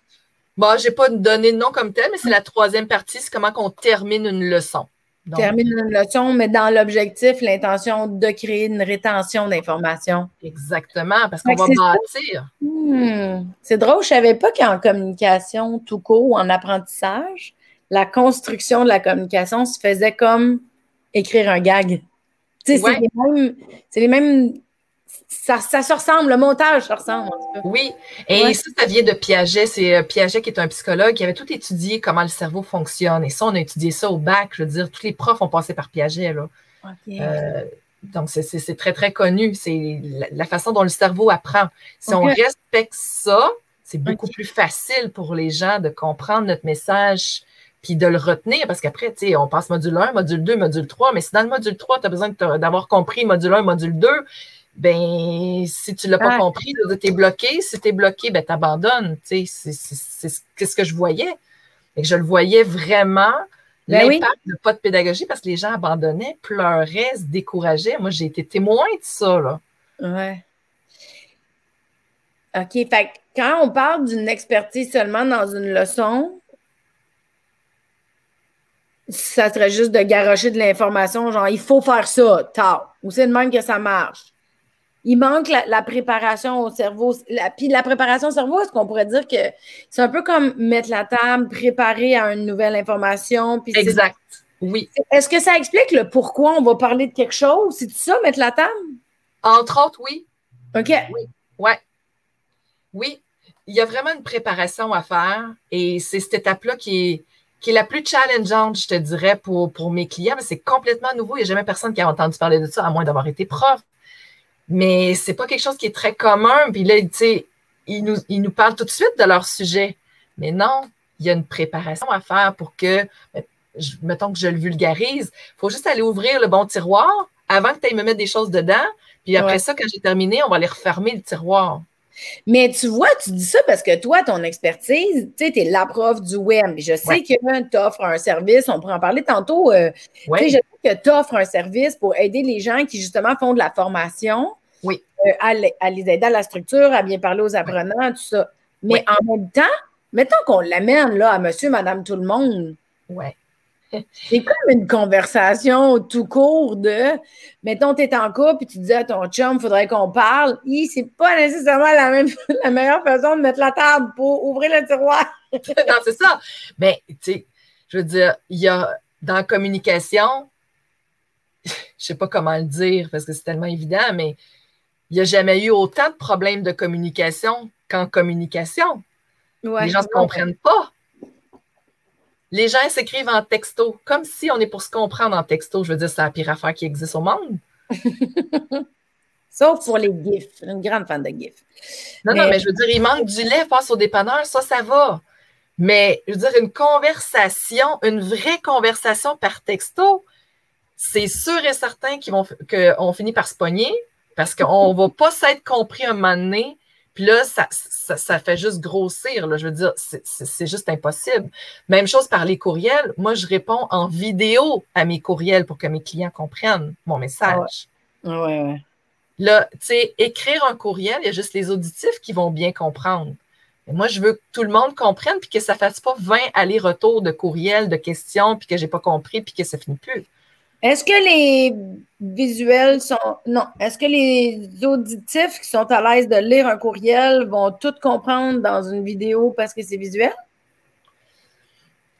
[SPEAKER 2] Bon, je n'ai pas donné de nom comme tel, mais c'est la troisième partie, c'est comment on termine une leçon.
[SPEAKER 1] Termine une leçon, mais dans l'objectif, l'intention de créer une rétention d'informations.
[SPEAKER 2] Exactement, parce qu'on va bâtir.
[SPEAKER 1] Hmm. C'est drôle, je ne savais pas qu'en communication tout court ou en apprentissage, la construction de la communication se faisait comme écrire un gag. C'est les mêmes. Ça, se ressemble, le montage se ressemble.
[SPEAKER 2] Oui, et ça, ça vient de Piaget. C'est euh, Piaget qui est un psychologue qui avait tout étudié comment le cerveau fonctionne. Et ça, on a étudié ça au bac. Je veux dire, tous les profs ont passé par Piaget. Là. Euh, donc, c'est très, très connu. C'est la, façon dont le cerveau apprend. Si on respecte ça, c'est beaucoup plus facile pour les gens de comprendre notre message puis de le retenir parce qu'après, tu sais, on passe module 1, module 2, module 3, mais si dans le module 3, tu as besoin d'avoir compris module 1, module 2, ben si tu ne l'as pas compris, tu es bloqué. Si tu es bloqué, ben tu abandonnes. C'est ce que je voyais. Et je le voyais vraiment ben L'impact de pas de pédagogie parce que les gens abandonnaient, pleuraient, se décourageaient. Moi, j'ai été témoin de ça. Là.
[SPEAKER 1] Ouais. OK. Fait quand on parle d'une expertise seulement dans une leçon, ça serait juste de garocher de l'information, genre il faut faire ça, tard. Ou c'est de même que ça marche il manque la, préparation au cerveau. puis la préparation au cerveau, est-ce qu'on pourrait dire que c'est un peu comme mettre la table, préparer à une nouvelle information?
[SPEAKER 2] exact. Oui.
[SPEAKER 1] Est-ce que ça explique le pourquoi on va parler de quelque chose? C'est ça, mettre la table?
[SPEAKER 2] Entre autres, oui.
[SPEAKER 1] OK.
[SPEAKER 2] Oui. Ouais. Oui. Il y a vraiment une préparation à faire et c'est cette étape-là qui est, qui est la plus challengeante, je te dirais, pour, pour mes clients. C'est complètement nouveau. Il n'y a jamais personne qui a entendu parler de ça, à moins d'avoir été prof. Mais c'est pas quelque chose qui est très commun. Puis là, tu sais, ils nous, ils nous parlent tout de suite de leur sujet. Mais non, il y a une préparation à faire pour que, mettons que je le vulgarise, il faut juste aller ouvrir le bon tiroir avant que tu ailles me mettre des choses dedans. Puis après ça, quand j'ai terminé, on va aller refermer le tiroir.
[SPEAKER 1] Mais tu vois, tu dis ça parce que toi, ton expertise, tu sais, tu es la prof du web. Je sais que tu offres un service, on pourrait en parler tantôt. Euh, je sais que tu offres un service pour aider les gens qui, justement, font de la formation.
[SPEAKER 2] Oui.
[SPEAKER 1] Euh, à, les aider à la structure, à bien parler aux apprenants, tout ça. Mais en même temps, mettons qu'on l'amène là à monsieur, madame, tout le monde.
[SPEAKER 2] Ouais.
[SPEAKER 1] C'est comme une conversation tout court de, mettons, tu es en couple et tu dis à ton chum, il faudrait qu'on parle. C'est pas nécessairement la, même, la meilleure façon de mettre la table pour ouvrir le tiroir.
[SPEAKER 2] non, c'est ça. Mais, tu sais, je veux dire, il y a dans la communication, je sais pas comment le dire parce que c'est tellement évident, mais il n'y a jamais eu autant de problèmes de communication qu'en communication. les gens ne se comprennent pas. Les gens s'écrivent en texto, comme si on est pour se comprendre en texto. Je veux dire, c'est la pire affaire qui existe au monde.
[SPEAKER 1] Sauf pour les GIFs. Une grande fan de GIFs.
[SPEAKER 2] Non, non, mais je veux dire, il manque du lait, passe au dépanneur, ça, ça va. Mais je veux dire, une conversation, une vraie conversation par texto, c'est sûr et certain qu'on finit par se pogner parce qu'on ne va pas s'être compris un moment donné puis là, ça, ça, fait juste grossir. Là. Je veux dire, c'est juste impossible. Même chose par les courriels. Moi, je réponds en vidéo à mes courriels pour que mes clients comprennent mon message.
[SPEAKER 1] Ah ouais, ouais.
[SPEAKER 2] Là, tu sais, écrire un courriel, il y a juste les auditifs qui vont bien comprendre. Mais moi, je veux que tout le monde comprenne puis que ça ne fasse pas 20 allers-retours de courriels, de questions, puis que je n'ai pas compris, puis que ça finit plus.
[SPEAKER 1] Est-ce que les visuels sont. Non. Est-ce que les auditifs qui sont à l'aise de lire un courriel vont tout comprendre dans une vidéo parce que c'est visuel?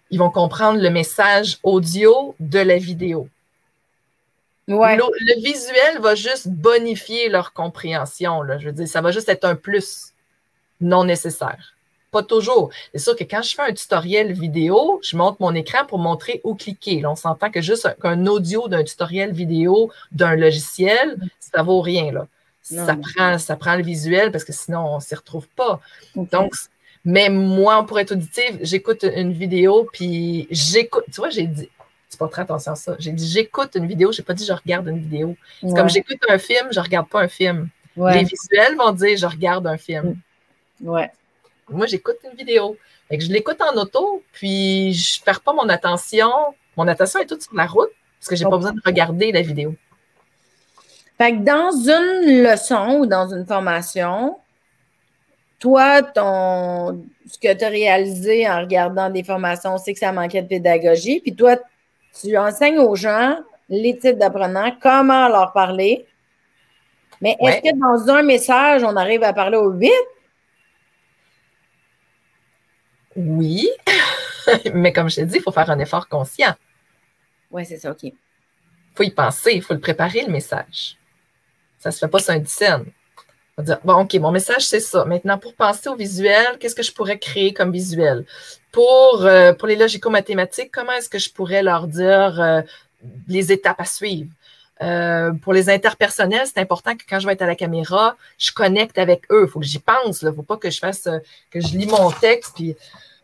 [SPEAKER 2] Ils vont comprendre le message audio de la vidéo.
[SPEAKER 1] Ouais.
[SPEAKER 2] Le, visuel va juste bonifier leur compréhension. Là. Je veux dire, ça va juste être un plus non nécessaire. Pas toujours. C'est sûr que quand je fais un tutoriel vidéo, je monte mon écran pour montrer où cliquer. Là, on s'entend que juste un, audio d'un tutoriel vidéo d'un logiciel, ça vaut rien. Là. ça, prend, ça prend le visuel parce que sinon, on ne s'y retrouve pas. Donc, mais moi, pour être auditive, j'écoute une vidéo, puis j'écoute. Tu vois, j'ai dit, pas très attention à ça. J'ai dit j'écoute une vidéo, j'ai pas dit je regarde une vidéo. C'est comme j'écoute un film, je regarde pas un film. Les visuels vont dire je regarde un film.
[SPEAKER 1] Ouais.
[SPEAKER 2] Moi, j'écoute une vidéo. je l'écoute en auto, puis je perds pas mon attention. Mon attention est toute sur la route parce que j'ai pas besoin de regarder la vidéo.
[SPEAKER 1] Fait que dans une leçon ou dans une formation, toi, ton, ce que tu as réalisé en regardant des formations, c'est que ça manquait de pédagogie. Puis toi, tu enseignes aux gens les types d'apprenants, comment leur parler. Mais est-ce que dans un message, on arrive à parler aux huit?
[SPEAKER 2] Oui, mais comme je t'ai dit, il faut faire un effort conscient.
[SPEAKER 1] Oui, c'est ça, OK.
[SPEAKER 2] Il faut y penser, il faut le préparer, le message. Ça ne se fait pas sur un scène. On va dire, bon, OK, mon message, c'est ça. Maintenant, pour penser au visuel, qu'est-ce que je pourrais créer comme visuel? Pour, euh, pour les logico-mathématiques, comment est-ce que je pourrais leur dire euh, les étapes à suivre? Euh, pour les interpersonnels, c'est important que quand je vais être à la caméra, je connecte avec eux. Il faut que j'y pense. Il ne faut pas que je fasse, que je lis mon texte, puis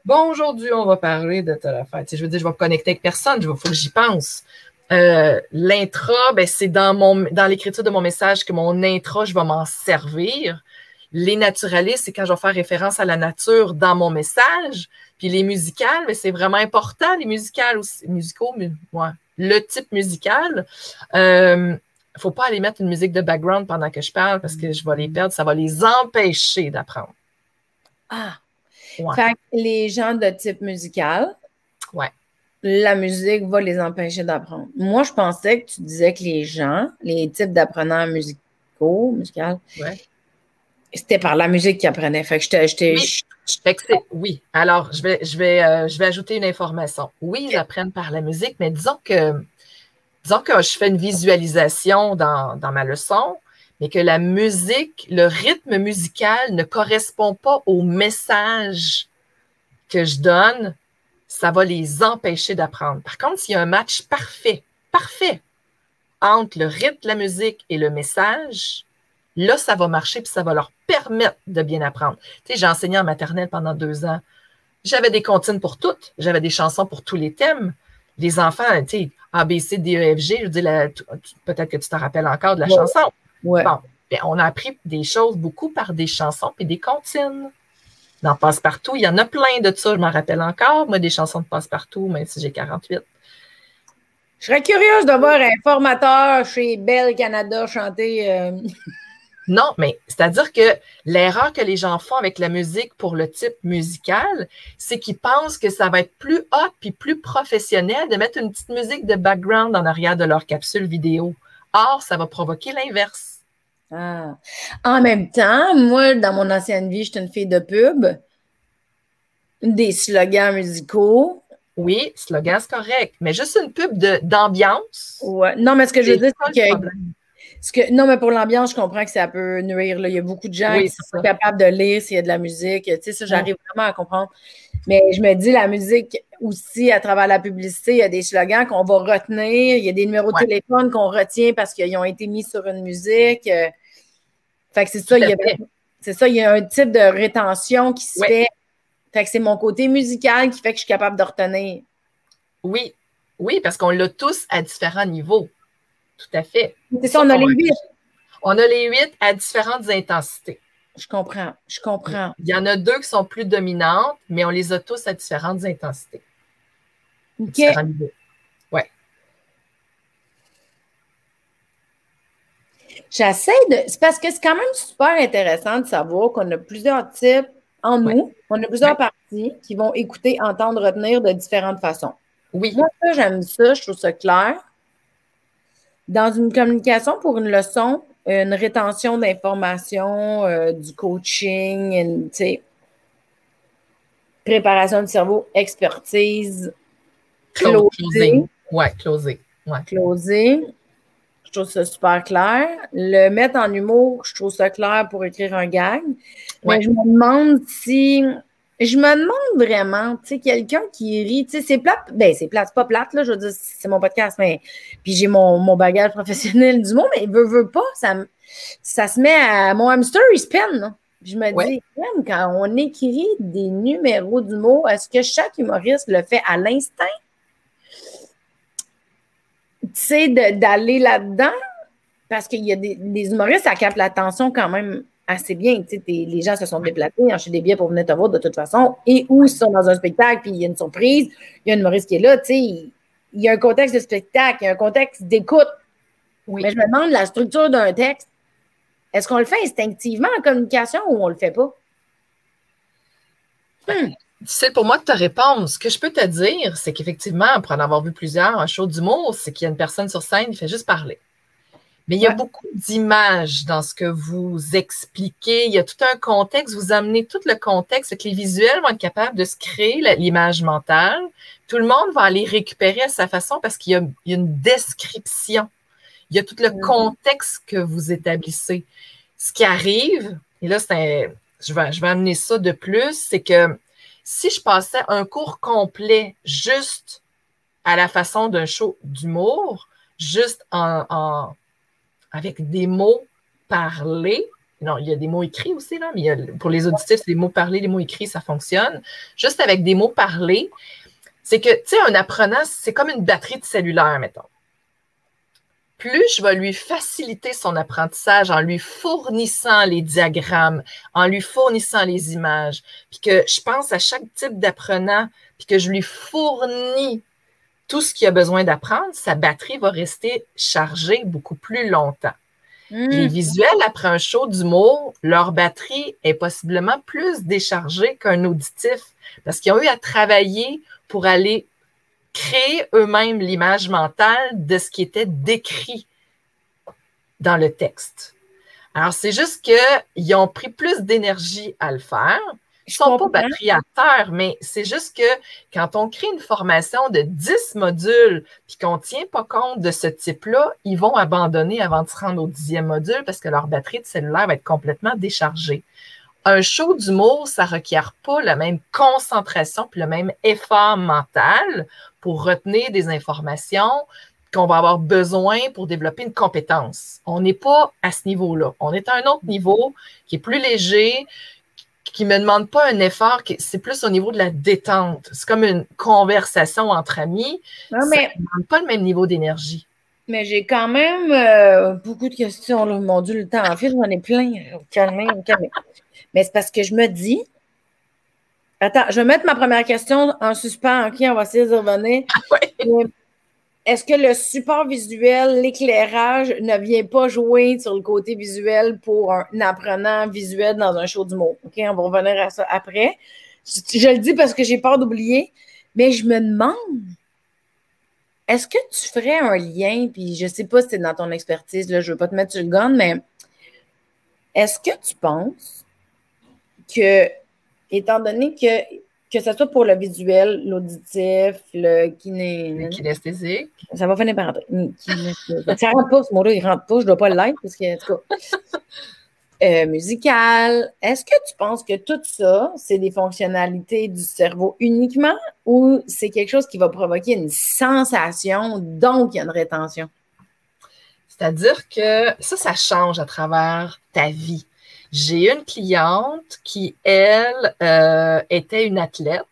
[SPEAKER 2] Bon, aujourd'hui, on va parler de telle affaire. je veux dire, je vais me connecter avec personne, il faut que j'y pense. Euh, l'intra, ben, c'est dans, dans l'écriture de mon message que mon intra, je vais m'en servir. Les naturalistes, c'est quand je vais faire référence à la nature dans mon message. Puis les musicales, ben, c'est vraiment important, les musicales aussi, musicaux, mais, ouais, le type musical. Il euh, ne faut pas aller mettre une musique de background pendant que je parle parce que je vais les perdre, ça va les empêcher d'apprendre.
[SPEAKER 1] Ah, fait que les gens de type musical,
[SPEAKER 2] ouais.
[SPEAKER 1] la musique va les empêcher d'apprendre. Moi, je pensais que tu disais que les gens, les types d'apprenants musicaux, musicaux, c'était par la musique qu'ils apprenaient. Fait que j'étais.
[SPEAKER 2] Oui. Oui. Alors, je vais, je, vais, euh, je vais ajouter une information. Oui, ils apprennent par la musique, mais disons que, disons que je fais une visualisation dans, dans ma leçon mais que la musique, le rythme musical ne correspond pas au message que je donne, ça va les empêcher d'apprendre. Par contre, s'il y a un match parfait, parfait entre le rythme de la musique et le message, là, ça va marcher puis ça va leur permettre de bien apprendre. Tu sais, j'ai enseigné en maternelle pendant deux ans. J'avais des comptines pour toutes. J'avais des chansons pour tous les thèmes. Les enfants, tu sais, A, B, C, D, E, F, G, je dis, peut-être que tu te rappelles encore de la chanson.
[SPEAKER 1] Ouais.
[SPEAKER 2] Bon, ben, on a appris des choses beaucoup par des chansons et des comptines. Dans Passe-Partout, il y en a plein de ça, je m'en rappelle encore, moi, des chansons de Passe-Partout, même si j'ai 48.
[SPEAKER 1] Je serais curieuse de voir un formateur chez Bell Canada chanter. euh,
[SPEAKER 2] Non, mais c'est-à-dire que l'erreur que les gens font avec la musique pour le type musical, c'est qu'ils pensent que ça va être plus hot puis plus professionnel de mettre une petite musique de background en arrière de leur capsule vidéo. Or, ça va provoquer l'inverse.
[SPEAKER 1] Ah. En même temps, moi, dans mon ancienne vie, j'étais une fille de pub. Des slogans musicaux.
[SPEAKER 2] Oui, slogan, c'est correct, mais juste une pub de- d'ambiance.
[SPEAKER 1] Ouais. Non, mais ce que je veux dire, c'est que,
[SPEAKER 2] problème.
[SPEAKER 1] Ce que. Non, mais pour l'ambiance, je comprends que ça peut nuire. là. Il y a beaucoup de gens
[SPEAKER 2] Oui,
[SPEAKER 1] qui sont
[SPEAKER 2] ça.
[SPEAKER 1] capables de lire s'il y a de la musique. Tu sais, ça, j'arrive vraiment à comprendre. Mais je me dis, la musique aussi, à travers la publicité, il y a des slogans qu'on va retenir. Il y a des numéros de téléphone qu'on retient parce qu'ils ont été mis sur une musique. Euh, Fait que c'est ça, il y a. C'est ça, il y a un type de rétention qui se
[SPEAKER 2] Ouais.
[SPEAKER 1] fait. Fait que c'est mon côté musical qui fait que je suis capable de retenir.
[SPEAKER 2] Oui, oui, parce qu'on l'a tous à différents niveaux. Tout à fait.
[SPEAKER 1] C'est ça, on a les huit.
[SPEAKER 2] On a les huit à différentes intensités.
[SPEAKER 1] Je comprends, je comprends.
[SPEAKER 2] Il y en a deux qui sont plus dominantes, mais on les a tous à différentes intensités,
[SPEAKER 1] OK.
[SPEAKER 2] différents niveaux.
[SPEAKER 1] J'essaie de. C'est parce que c'est quand même super intéressant de savoir qu'on a plusieurs types en nous. On a plusieurs
[SPEAKER 2] Ouais.
[SPEAKER 1] parties qui vont écouter, entendre, retenir de différentes façons.
[SPEAKER 2] Oui,
[SPEAKER 1] Moi, ça, j'aime ça, je trouve ça clair. Dans une communication pour une leçon, une rétention d'informations, euh, du coaching, une, préparation du cerveau, expertise,
[SPEAKER 2] Clo-
[SPEAKER 1] closing.
[SPEAKER 2] closing. Ouais, closing. Ouais.
[SPEAKER 1] closer. Je trouve ça super clair. Le mettre en humour, je trouve ça clair pour écrire un gag. Mais
[SPEAKER 2] Ouais.
[SPEAKER 1] je me demande si. Je me demande vraiment, tu sais, quelqu'un qui rit, tu sais, c'est plate. Ben, c'est plate, c'est pas plate, là, je veux dire, c'est mon podcast, mais. Puis j'ai mon, mon bagage professionnel du mot, mais veut, veut pas, ça, ça se met à. Mon hamster, il spin, je me
[SPEAKER 2] Ouais.
[SPEAKER 1] dis, même quand on écrit des numéros d'humour, est-ce que chaque humoriste le fait à l'instinct? tu sais, d'aller là-dedans, parce qu'il y a des, des humoristes, ça capte l'attention quand même assez bien. Les gens se sont déplacés, ont acheté des billets pour venir te voir de toute façon, et ou ils sont dans un spectacle, puis il y a une surprise, il y a un humoriste qui est là, tu sais, il, y a un contexte de spectacle, il y a un contexte d'écoute.
[SPEAKER 2] Oui.
[SPEAKER 1] Mais je me demande la structure d'un texte. Est-ce qu'on le fait instinctivement en communication ou on le fait pas?
[SPEAKER 2] C'est pour moi de te répondre. Ce que je peux te dire, c'est qu'effectivement, pour en avoir vu plusieurs, un show d'humour, c'est qu'il y a une personne sur scène, il fait juste parler. Mais il y a
[SPEAKER 1] Ouais.
[SPEAKER 2] beaucoup d'images dans ce que vous expliquez. Il y a tout un contexte. Vous amenez tout le contexte. Que les visuels vont être capables de se créer l'image mentale. Tout le monde va aller récupérer à sa façon parce qu'il y a, il y a une description. Il y a tout le
[SPEAKER 1] Mhm.
[SPEAKER 2] contexte que vous établissez. Ce qui arrive, et là, c'est un- je, vais, je vais amener ça de plus, c'est que si je passais un cours complet juste à la façon d'un show d'humour, juste en, en- avec des mots parlés, non, il y a des mots écrits aussi, là, mais pour les auditifs, les mots parlés, les mots écrits, ça fonctionne. Juste avec des mots parlés, c'est que, tu sais, un apprenant, c'est comme une batterie de cellulaire, mettons. Plus je vais lui faciliter son apprentissage en lui fournissant les diagrammes, en lui fournissant les images, puis que je pense à chaque type d'apprenant, puis que je lui fournis tout ce qu'il a besoin d'apprendre, sa batterie va rester chargée beaucoup plus longtemps. Les
[SPEAKER 1] Hmm.
[SPEAKER 2] visuels, après un show d'humour, leur batterie est possiblement plus déchargée qu'un auditif parce qu'ils ont eu à travailler pour aller créer eux-mêmes l'image mentale de ce qui était décrit dans le texte. Alors, c'est juste qu'ils ont pris plus d'énergie à le faire. Ils
[SPEAKER 1] Je
[SPEAKER 2] sont pas
[SPEAKER 1] comprends.
[SPEAKER 2] batterie à terre, mais c'est juste que quand on crée une formation de 10 modules puis qu'on ne tient pas compte de ce type-là, ils vont abandonner avant de se rendre au dixième module parce que leur batterie de cellulaire va être complètement déchargée. Un show d'humour, ça ne requiert pas la même concentration puis le même effort mental pour retenir des informations qu'on va avoir besoin pour développer une compétence. On n'est pas à ce niveau-là. On est à un autre niveau qui est plus léger, qui me demande pas un effort, c'est plus au niveau de la détente. C'est comme une conversation entre amis.
[SPEAKER 1] Non,
[SPEAKER 2] Ça
[SPEAKER 1] mais
[SPEAKER 2] ne demande pas le même niveau d'énergie.
[SPEAKER 1] mais j'ai quand même euh, beaucoup de questions. Là. Mon Dieu, le temps en fil, j'en ai plein. Calmez, calmez. Mais c'est parce que je me dis. Attends, je vais mettre ma première question en suspens. OK, on va essayer de revenir.
[SPEAKER 2] Ouais.
[SPEAKER 1] Est-ce que le support visuel, l'éclairage ne vient pas jouer sur le côté visuel pour un apprenant visuel dans un show du mot? OK, on va revenir à ça après. Je, le dis parce que j'ai peur d'oublier, mais je me demande est-ce que tu ferais un lien, puis je ne sais pas si c'est dans ton expertise, là, je ne veux pas te mettre sur le gun, mais est-ce que tu penses que, étant donné que, que ce soit pour le visuel, l'auditif, le kiné...
[SPEAKER 2] Le kinesthésique.
[SPEAKER 1] Ça va finir par rentrer. Ça rentre pas, ce mot-là, il rentre pas, je ne dois pas le like, parce que, en tout cas... Euh, musical. Est-ce que tu penses que tout ça, c'est des fonctionnalités du cerveau uniquement ou c'est quelque chose qui va provoquer une sensation, donc il y a une rétention?
[SPEAKER 2] C'est-à-dire que ça, ça change à travers ta vie. J'ai une cliente qui, elle, euh, était une athlète.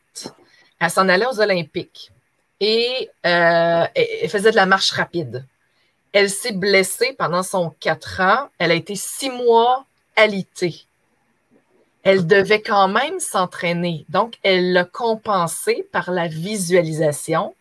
[SPEAKER 2] Elle s'en allait aux Olympiques et euh, faisait de la marche rapide. Elle s'est blessée pendant son quatre ans. Elle a été six mois alité. Elle devait quand même s'entraîner. Donc, elle l'a compensé par la visualisation.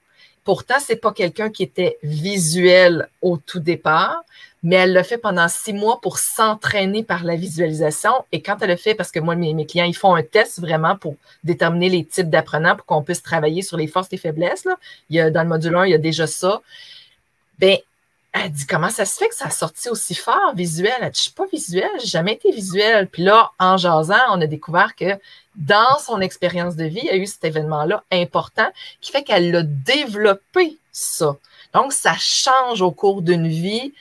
[SPEAKER 2] Pourtant, c'est pas quelqu'un qui était visuel au tout départ, mais elle l'a fait pendant six mois pour s'entraîner par la visualisation. Et quand elle le fait, parce que moi, mes, clients, ils font un test vraiment pour déterminer les types d'apprenants pour qu'on puisse travailler sur les forces et faiblesses. Là. Il y a, dans le module 1, il y a déjà ça. Ben, elle dit comment ça se fait que ça a sorti aussi fort visuel? Elle dit, je suis pas visuelle, j'ai jamais été visuelle. Puis là, en jasant, on a découvert que dans son expérience de vie, il y a eu cet événement-là important qui fait qu'elle a développé ça. Donc, ça change au cours d'une vie,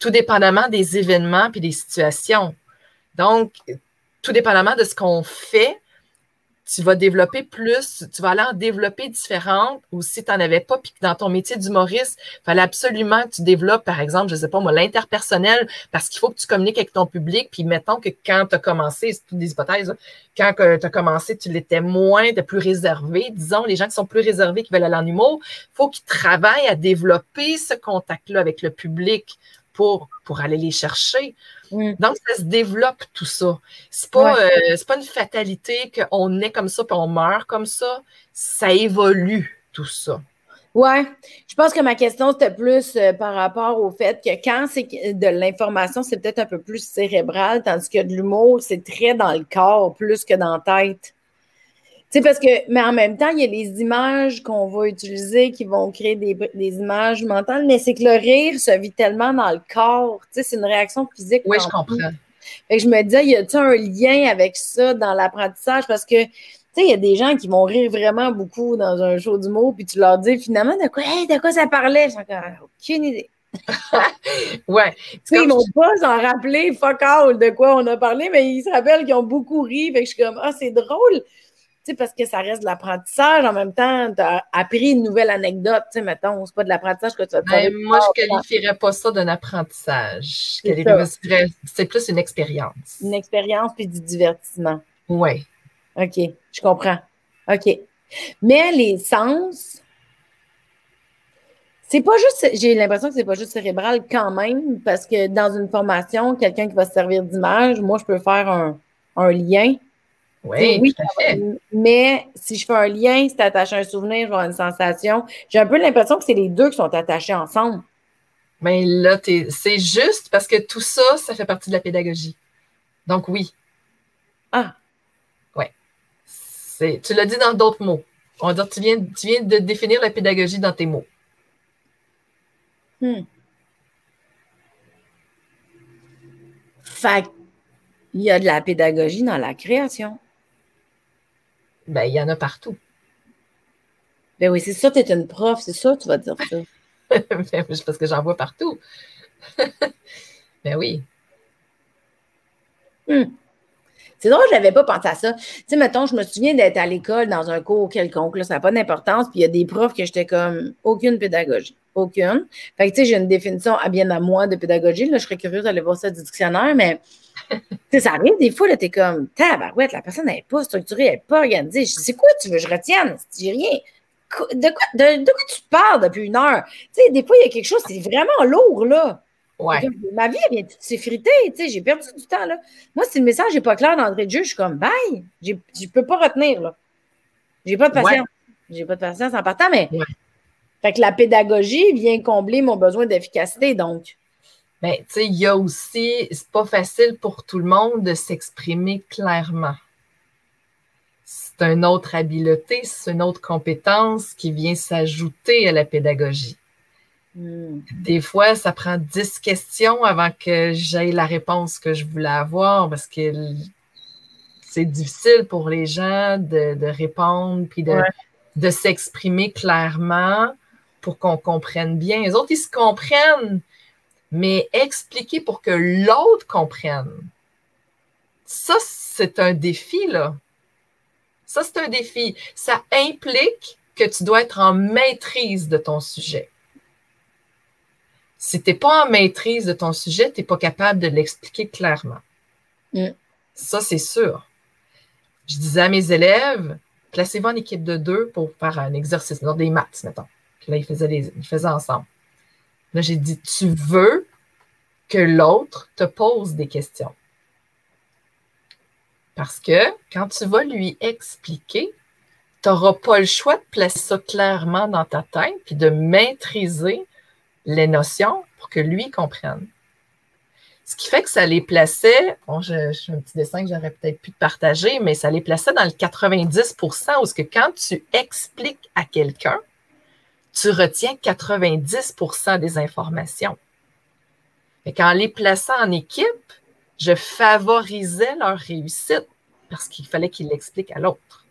[SPEAKER 2] tout dépendamment des événements puis des situations. Donc, tout dépendamment de ce qu'on fait, tu vas développer plus, tu vas aller en développer différentes, ou si tu n'en avais pas, puis que dans ton métier d'humoriste, il fallait absolument que tu développes, par exemple, je ne sais pas moi, l'interpersonnel, parce qu'il faut que tu communiques avec ton public, puis mettons que quand tu as commencé, c'est toutes des hypothèses, quand tu as commencé, tu l'étais moins, tu plus réservé, disons, les gens qui sont plus réservés, qui veulent aller en humour, il faut qu'ils travaillent à développer ce contact-là avec le public pour, pour aller les chercher. Mm. Donc, ça se développe tout ça. C'est pas, ouais. euh, pas une fatalité qu'on est comme ça puis on meurt comme ça. Ça évolue tout ça.
[SPEAKER 1] Ouais, je pense que ma question c'était plus euh, par rapport au fait que quand c'est de l'information, c'est peut-être un peu plus cérébral, tandis que de l'humour, c'est très dans le corps plus que dans la tête. Tu sais, parce que, mais en même temps, il y a les images qu'on va utiliser qui vont créer des, des images mentales, mais c'est que le rire se vit tellement dans le corps. Tu sais, c'est une réaction physique.
[SPEAKER 2] Oui, je comprends.
[SPEAKER 1] Fait que je me disais, y a-t-il un lien avec ça dans l'apprentissage? Parce que, tu sais, il y a des gens qui vont rire vraiment beaucoup dans un show d'humour, puis tu leur dis finalement de quoi, hey, de quoi ça parlait? J'ai aucune idée.
[SPEAKER 2] ouais.
[SPEAKER 1] Ils vont pas s'en rappeler, fuck all, de quoi on a parlé, mais ils se rappellent qu'ils ont beaucoup ri. Fait que je suis comme, ah, c'est drôle parce que ça reste de l'apprentissage. En même temps, tu as appris une nouvelle anecdote, tu sais, mettons, c'est pas de l'apprentissage que tu as
[SPEAKER 2] ben, Moi, je ne qualifierais pas ça d'un apprentissage. C'est plus une expérience.
[SPEAKER 1] Une expérience puis du divertissement.
[SPEAKER 2] Oui.
[SPEAKER 1] OK, je comprends. OK. Mais les sens, c'est pas juste, j'ai l'impression que c'est pas juste cérébral quand même, parce que dans une formation, quelqu'un qui va se servir d'image, moi, je peux faire un, un lien
[SPEAKER 2] oui, oui
[SPEAKER 1] mais si je fais un lien, c'est attaché à un souvenir, je vais avoir une sensation. J'ai un peu l'impression que c'est les deux qui sont attachés ensemble.
[SPEAKER 2] Mais là, c'est juste parce que tout ça, ça fait partie de la pédagogie. Donc oui.
[SPEAKER 1] Ah.
[SPEAKER 2] Oui. Tu l'as dit dans d'autres mots. On va dire, tu viens, tu viens de définir la pédagogie dans tes mots.
[SPEAKER 1] Hmm. Fait il y a de la pédagogie dans la création.
[SPEAKER 2] Ben, il y en a partout.
[SPEAKER 1] Ben oui, c'est ça, tu es une prof, c'est ça, tu vas dire ça.
[SPEAKER 2] ben, parce que j'en vois partout. ben oui.
[SPEAKER 1] Hmm. C'est drôle, je n'avais pas pensé à ça. Tu sais, mettons, je me souviens d'être à l'école dans un cours quelconque, là, ça n'a pas d'importance, puis il y a des profs que j'étais comme aucune pédagogie. Aucune. Fait que, tu sais, j'ai une définition à bien à moi de pédagogie. Là, je serais curieuse d'aller voir ça du dictionnaire, mais ça arrive des fois, là, t'es comme, tabarouette, la personne n'est pas structurée, elle n'est pas organisée. Je sais quoi tu veux, je retienne, je dis rien. de quoi, de, quoi tu parles depuis une heure? Tu sais, des fois, il y a quelque chose, c'est vraiment lourd, là.
[SPEAKER 2] Ouais.
[SPEAKER 1] Ma vie, elle vient de s'effriter, tu sais, j'ai perdu du temps, là. Moi, si le message n'est pas clair d'entrée de jeu, je suis comme, bye, je ne peux pas retenir, là. J'ai pas de patience. J'ai pas de patience en partant, mais. Fait que la pédagogie vient combler mon besoin d'efficacité, donc.
[SPEAKER 2] Mais ben, tu sais, il y a aussi, c'est pas facile pour tout le monde de s'exprimer clairement. C'est une autre habileté, c'est une autre compétence qui vient s'ajouter à la pédagogie. Hmm. Des fois, ça prend dix questions avant que j'aie la réponse que je voulais avoir parce que c'est difficile pour les gens de, répondre puis de, de s'exprimer clairement pour qu'on comprenne bien. Les autres, ils se comprennent, mais expliquer pour que l'autre comprenne. Ça, c'est un défi, là. Ça, c'est un défi. Ça implique que tu dois être en maîtrise de ton sujet. Si tu n'es pas en maîtrise de ton sujet, tu n'es pas capable de l'expliquer clairement. Mm. Ça, c'est sûr. Je disais à mes élèves, placez-vous en équipe de deux pour faire un exercice, dans des maths, mettons. là, ils faisaient, ils faisaient ensemble. Là, j'ai dit, tu veux que l'autre te pose des questions. Parce que quand tu vas lui expliquer, tu n'auras pas le choix de placer ça clairement dans ta tête puis de maîtriser les notions pour que lui comprenne. Ce qui fait que ça les plaçait, bon, j'ai un petit dessin que j'aurais peut-être pu te partager, mais ça les plaçait dans le 90 où ce que quand tu expliques à quelqu'un, tu retiens 90% des informations. Et qu'en les plaçant en équipe, je favorisais leur réussite parce qu'il fallait qu'ils l'expliquent à l'autre.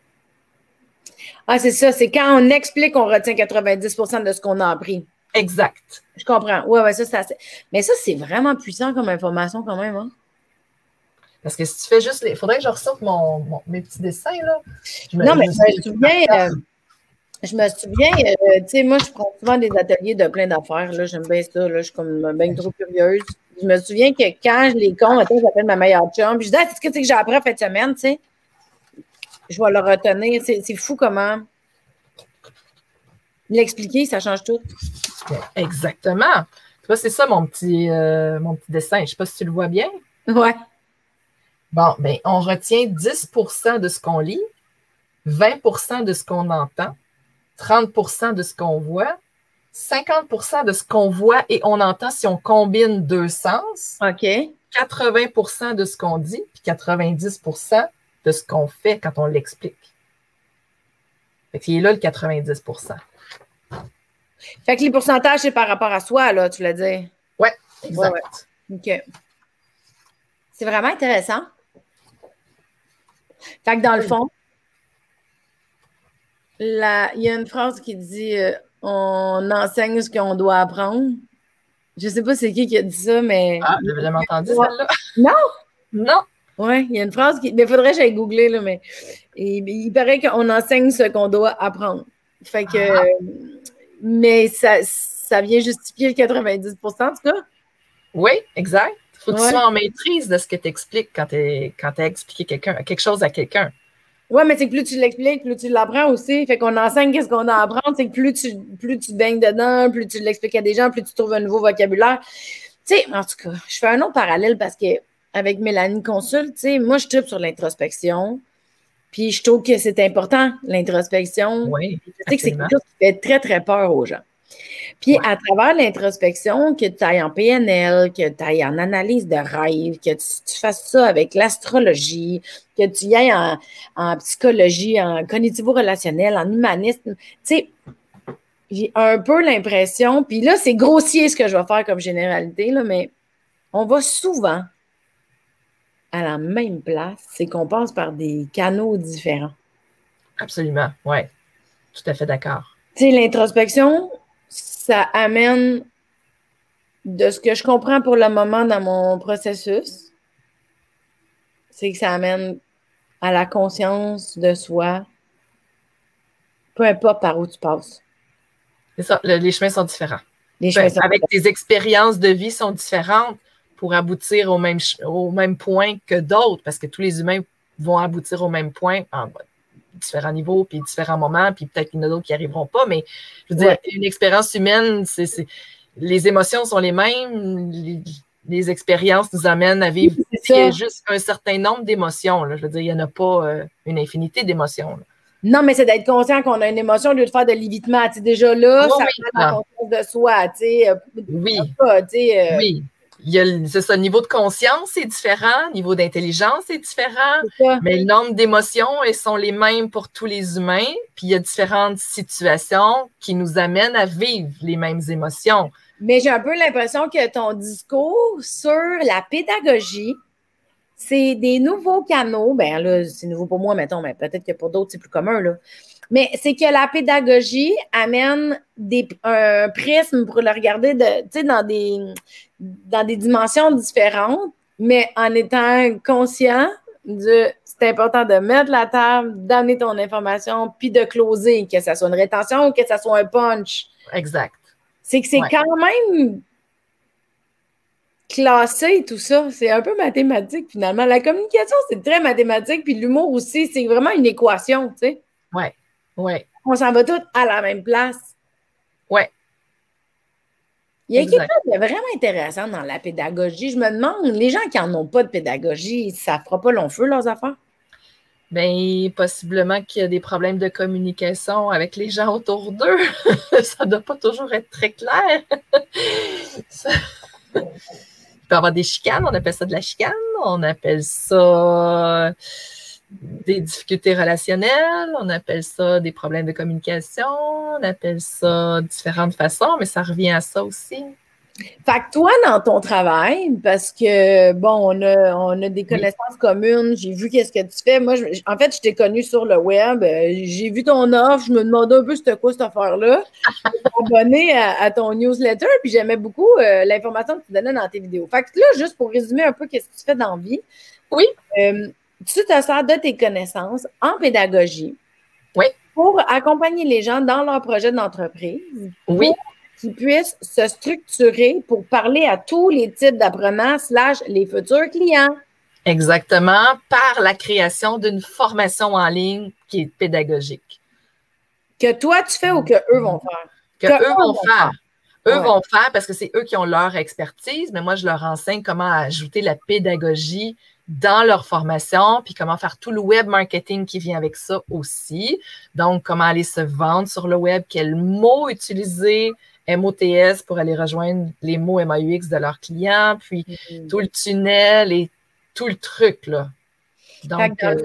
[SPEAKER 1] Ah, c'est ça. C'est quand on explique, on retient 90% de ce qu'on a appris.
[SPEAKER 2] Exact.
[SPEAKER 1] Je comprends. Oui, oui, ça, ça. Mais ça, c'est vraiment puissant comme information quand même. Hein?
[SPEAKER 2] Parce que si tu fais juste les. Il faudrait que je ressorte mon, mes petits dessins, là.
[SPEAKER 1] non, mais je me souviens. Euh, je me souviens, euh, tu sais, moi, je prends souvent des ateliers de plein d'affaires. Là, j'aime bien ça. Là, je suis comme bien trop curieuse. Je me souviens que quand je les compte, j'appelle ma meilleure chum. Puis je dis, ah, ce que j'ai appris en fin de semaine, tu sais? Je vais le retenir. C'est fou comment l'expliquer, ça change tout.
[SPEAKER 2] Exactement. Tu vois, c'est ça mon petit, euh, mon petit dessin. Je ne sais pas si tu le vois bien.
[SPEAKER 1] Ouais.
[SPEAKER 2] Bon, bien, on retient 10% de ce qu'on lit, 20% de ce qu'on entend, 30% de ce qu'on voit, 50% de ce qu'on voit et on entend si on combine deux sens.
[SPEAKER 1] OK.
[SPEAKER 2] 80% de ce qu'on dit, puis 90% de ce qu'on fait quand on l'explique. Fait qu'il est là le 90%
[SPEAKER 1] fait que les pourcentages, c'est par rapport à soi, là, tu l'as dit.
[SPEAKER 2] Oui, exact.
[SPEAKER 1] OK. C'est vraiment intéressant. Fait que dans le fond, il y a une phrase qui dit euh, on enseigne ce qu'on doit apprendre. Je ne sais pas c'est qui qui a dit ça, mais.
[SPEAKER 2] Ah, j'avais jamais entendu celle-là?
[SPEAKER 1] Non?
[SPEAKER 2] Non.
[SPEAKER 1] Oui, il y a une phrase qui. Mais faudrait que j'aille googler, là, mais. Il, paraît qu'on enseigne ce qu'on doit apprendre. Fait que. Ah mais ça, ça vient justifier le 90% en tout cas.
[SPEAKER 2] Oui, exact. Il faut que tu sois en maîtrise de ce que tu expliques quand tu as expliqué quelque chose à quelqu'un.
[SPEAKER 1] Oui, mais c'est que plus tu l'expliques, plus tu l'apprends aussi. Fait qu'on enseigne qu'est-ce qu'on a à apprendre. C'est que plus tu, plus tu baignes dedans, plus tu l'expliques à des gens, plus tu trouves un nouveau vocabulaire. Tu sais, en tout cas, je fais un autre parallèle parce que avec Mélanie Consul, tu sais, moi, je tripe sur l'introspection. Puis je trouve que c'est important, l'introspection.
[SPEAKER 2] Oui.
[SPEAKER 1] Je sais que c'est quelque chose qui fait très, très peur aux gens. Puis à travers l'introspection, que tu ailles en PNL, que tu ailles en analyse de rêve, que tu, fasses ça avec l'astrologie, que tu y ailles en, psychologie, en cognitivo-relationnel, en humanisme, tu sais, j'ai un peu l'impression, puis là, c'est grossier ce que je vais faire comme généralité, là, mais on va souvent à la même place, c'est qu'on passe par des canaux différents.
[SPEAKER 2] Absolument, oui. Tout à fait d'accord.
[SPEAKER 1] Tu sais, l'introspection, ça amène de ce que je comprends pour le moment dans mon processus, c'est que ça amène à la conscience de soi, peu importe par où tu passes.
[SPEAKER 2] C'est ça, les chemins sont différents. Les chemins ben, avec tes expériences de vie sont différentes pour aboutir au même, au même point que d'autres, parce que tous les humains vont aboutir au même point. Différents niveaux, puis différents moments, puis peut-être qu'il y en a d'autres qui n'y arriveront pas, mais je veux dire, une expérience humaine, c'est, les émotions sont les mêmes, les, expériences nous amènent à vivre juste un certain nombre d'émotions. Je veux dire, il n'y en a pas euh, une infinité d'émotions.
[SPEAKER 1] Non, mais c'est d'être conscient qu'on a une émotion au lieu de faire de l'évitement. déjà là, ça oui, la conscience de soi. Euh,
[SPEAKER 2] oui. Euh, oui c'est ça, niveau de conscience est différent, niveau d'intelligence est différent, mais le nombre d'émotions elles sont les mêmes pour tous les humains, puis il y a différentes situations qui nous amènent à vivre les mêmes émotions.
[SPEAKER 1] Mais j'ai un peu l'impression que ton discours sur la pédagogie, c'est des nouveaux canaux. Ben là, c'est nouveau pour moi, mettons, mais peut-être que pour d'autres, c'est plus commun, là. Mais c'est que la pédagogie amène des, un prisme pour le regarder de, dans, des, dans des dimensions différentes, mais en étant conscient de c'est important de mettre la table, d'amener ton information, puis de closer, que ça soit une rétention ou que ça soit un punch.
[SPEAKER 2] Exact.
[SPEAKER 1] C'est que c'est quand même classé tout ça. C'est un peu mathématique finalement. La communication, c'est très mathématique, puis l'humour aussi, c'est vraiment une équation, tu sais.
[SPEAKER 2] Ouais. Ouais.
[SPEAKER 1] On s'en va tous à la même place.
[SPEAKER 2] Ouais.
[SPEAKER 1] Il y a quelque chose de vraiment intéressant dans la pédagogie. Je me demande, les gens qui n'en ont pas de pédagogie, ça ne fera pas long feu, leurs affaires?
[SPEAKER 2] Bien, possiblement qu'il y a des problèmes de communication avec les gens autour d'eux. ça ne doit pas toujours être très clair. Il peut y avoir des chicanes, on appelle ça de la chicane, on appelle ça des difficultés relationnelles, on appelle ça des problèmes de communication, on appelle ça différentes façons, mais ça revient à ça aussi.
[SPEAKER 1] Fait que toi, dans ton travail, parce que, bon, on a, on a des connaissances communes, j'ai vu qu'est-ce que tu fais. Moi, en fait, je t'ai connu sur le web, euh, j'ai vu ton offre, je me demandais un peu c'était quoi cette affaire-là. Je suis abonné à, ton newsletter, puis j'aimais beaucoup euh, l'information que tu donnais dans tes vidéos. Fait que là, juste pour résumer un peu qu'est-ce que tu fais dans la vie.
[SPEAKER 2] Oui.
[SPEAKER 1] Euh, tu te sers de tes connaissances en pédagogie
[SPEAKER 2] oui.
[SPEAKER 1] pour accompagner les gens dans leur projet d'entreprise.
[SPEAKER 2] Oui.
[SPEAKER 1] Qu'ils puissent se structurer pour parler à tous les types d'apprenants slash les futurs clients.
[SPEAKER 2] Exactement, par la création d'une formation en ligne qui est pédagogique.
[SPEAKER 1] Que toi, tu fais ou que eux vont faire?
[SPEAKER 2] Que, eux, vont, faire. Eux vont faire parce que c'est eux qui ont leur expertise, mais moi, je leur enseigne comment ajouter la pédagogie dans leur formation, puis comment faire tout le web marketing qui vient avec ça aussi. Donc, comment aller se vendre sur le web, quels mots utiliser, MOTS pour aller rejoindre les mots MAUX de leurs clients, puis mm-hmm. tout le tunnel et tout le truc, là.
[SPEAKER 1] Donc, euh,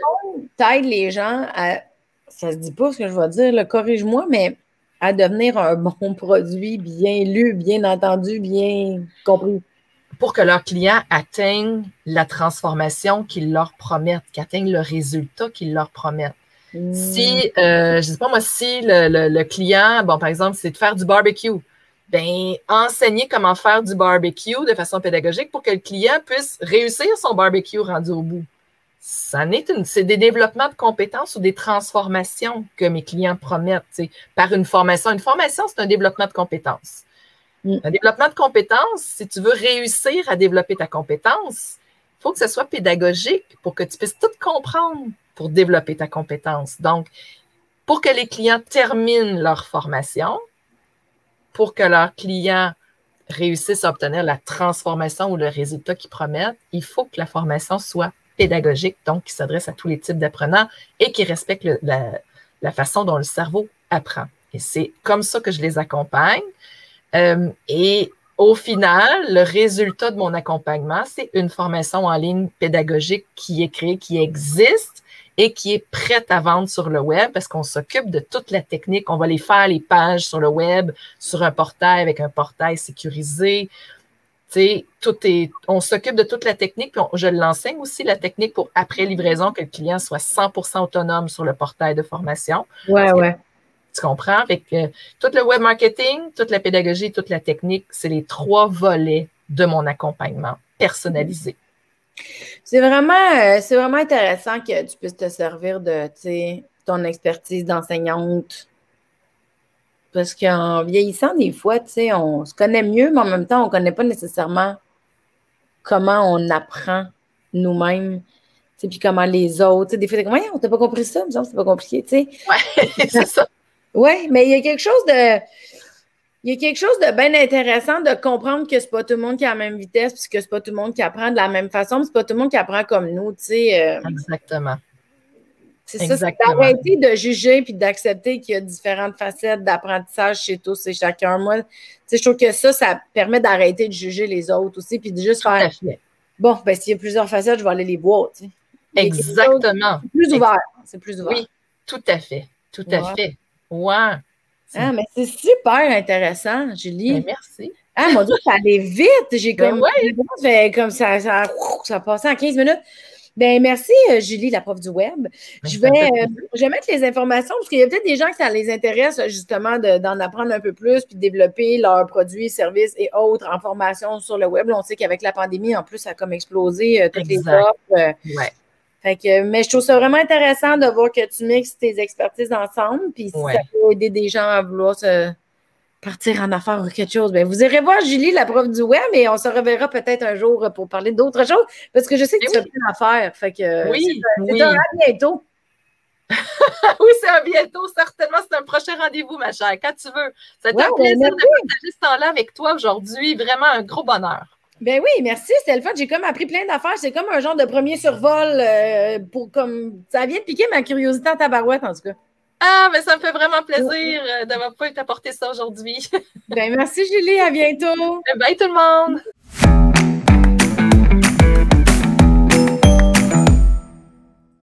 [SPEAKER 1] t'aides les gens à, ça se dit pas ce que je vais dire, corrige-moi, mais à devenir un bon produit bien lu, bien entendu, bien compris
[SPEAKER 2] pour que leurs clients atteignent la transformation qu'ils leur promettent, qu'ils atteignent le résultat qu'ils leur promettent. Si, mmh. euh, je ne sais pas moi, si le, client, bon, par exemple, c'est de faire du barbecue, ben, enseigner comment faire du barbecue de façon pédagogique pour que le client puisse réussir son barbecue rendu au bout. Ça n'est c'est des développements de compétences ou des transformations que mes clients promettent par une formation. Une formation, c'est un développement de compétences. Mm. Un développement de compétences, si tu veux réussir à développer ta compétence, il faut que ce soit pédagogique pour que tu puisses tout comprendre pour développer ta compétence. Donc, pour que les clients terminent leur formation, pour que leurs clients réussissent à obtenir la transformation ou le résultat qu'ils promettent, il faut que la formation soit pédagogique, donc qui s'adresse à tous les types d'apprenants et qui respecte la, la façon dont le cerveau apprend. Et c'est comme ça que je les accompagne. Euh, et au final, le résultat de mon accompagnement, c'est une formation en ligne pédagogique qui est créée, qui existe et qui est prête à vendre sur le web parce qu'on s'occupe de toute la technique. On va les faire, les pages sur le web, sur un portail avec un portail sécurisé. sais, tout est, on s'occupe de toute la technique, puis je l'enseigne aussi, la technique pour après livraison, que le client soit 100% autonome sur le portail de formation.
[SPEAKER 1] Ouais, ouais.
[SPEAKER 2] Tu comprends? Avec tout le web marketing, toute la pédagogie, toute la technique, c'est les trois volets de mon accompagnement personnalisé.
[SPEAKER 1] C'est vraiment, euh, c'est vraiment intéressant que tu puisses te servir de ton expertise d'enseignante. Parce qu'en vieillissant, des fois, on se connaît mieux, mais en même temps, on ne connaît pas nécessairement comment on apprend nous-mêmes puis comment les autres. Des fois, ouais, on t'a pas compris ça, mais c'est pas compliqué, tu sais.
[SPEAKER 2] Ouais, c'est ça.
[SPEAKER 1] Oui, mais il y a quelque chose de. Il y a quelque chose de bien intéressant de comprendre que c'est pas tout le monde qui a la même vitesse, puis que c'est pas tout le monde qui apprend de la même façon, c'est pas tout le monde qui apprend comme nous, tu sais.
[SPEAKER 2] Euh. Exactement.
[SPEAKER 1] C'est ça, c'est d'arrêter de juger puis d'accepter qu'il y a différentes facettes d'apprentissage chez tous et chacun. Moi, tu sais, je trouve que ça, ça permet d'arrêter de juger les autres aussi, puis de juste faire. Bon, ben s'il y a plusieurs facettes, je vais aller les voir, tu sais.
[SPEAKER 2] Exactement.
[SPEAKER 1] C'est plus ouvert. C'est plus ouvert.
[SPEAKER 2] Oui, tout à fait. Tout à fait. Ouais.
[SPEAKER 1] Ah, mais c'est super intéressant, Julie.
[SPEAKER 2] Ben, merci.
[SPEAKER 1] Ah, mon Dieu, ça allait vite. J'ai ben comme, ouais. comme ça, ça, ça passait en 15 minutes. Ben merci, euh, Julie, la prof du web. Ben, je vais, euh, je vais mettre les informations parce qu'il y a peut-être des gens que ça les intéresse justement d'en apprendre un peu plus puis de développer leurs produits, services et autres en formation sur le web. on sait qu'avec la pandémie, en plus, ça a comme explosé euh, toutes les offres.
[SPEAKER 2] ouais.
[SPEAKER 1] Fait que, mais je trouve ça vraiment intéressant de voir que tu mixes tes expertises ensemble. Puis si ça peut aider des gens à vouloir se partir en affaires ou quelque chose, bien, vous irez voir Julie, la prof du web, et on se reverra peut-être un jour pour parler d'autres choses. Parce que je sais que tu as plein d'affaires. Fait que
[SPEAKER 2] oui,
[SPEAKER 1] c'est un, bientôt.
[SPEAKER 2] oui, c'est un bientôt, certainement. C'est un prochain rendez-vous, ma chère, quand tu veux. C'est un ben, plaisir de partager ce temps-là avec toi aujourd'hui. Vraiment un gros bonheur.
[SPEAKER 1] Ben oui, merci, c'était le fun. J'ai comme appris plein d'affaires. C'est comme un genre de premier survol euh, pour comme. Ça vient de piquer ma curiosité en tabarouette, en tout cas.
[SPEAKER 2] Ah, mais ça me fait vraiment plaisir euh, d'avoir pu t'apporter ça aujourd'hui.
[SPEAKER 1] ben merci, Julie. À bientôt.
[SPEAKER 2] Bye tout le monde.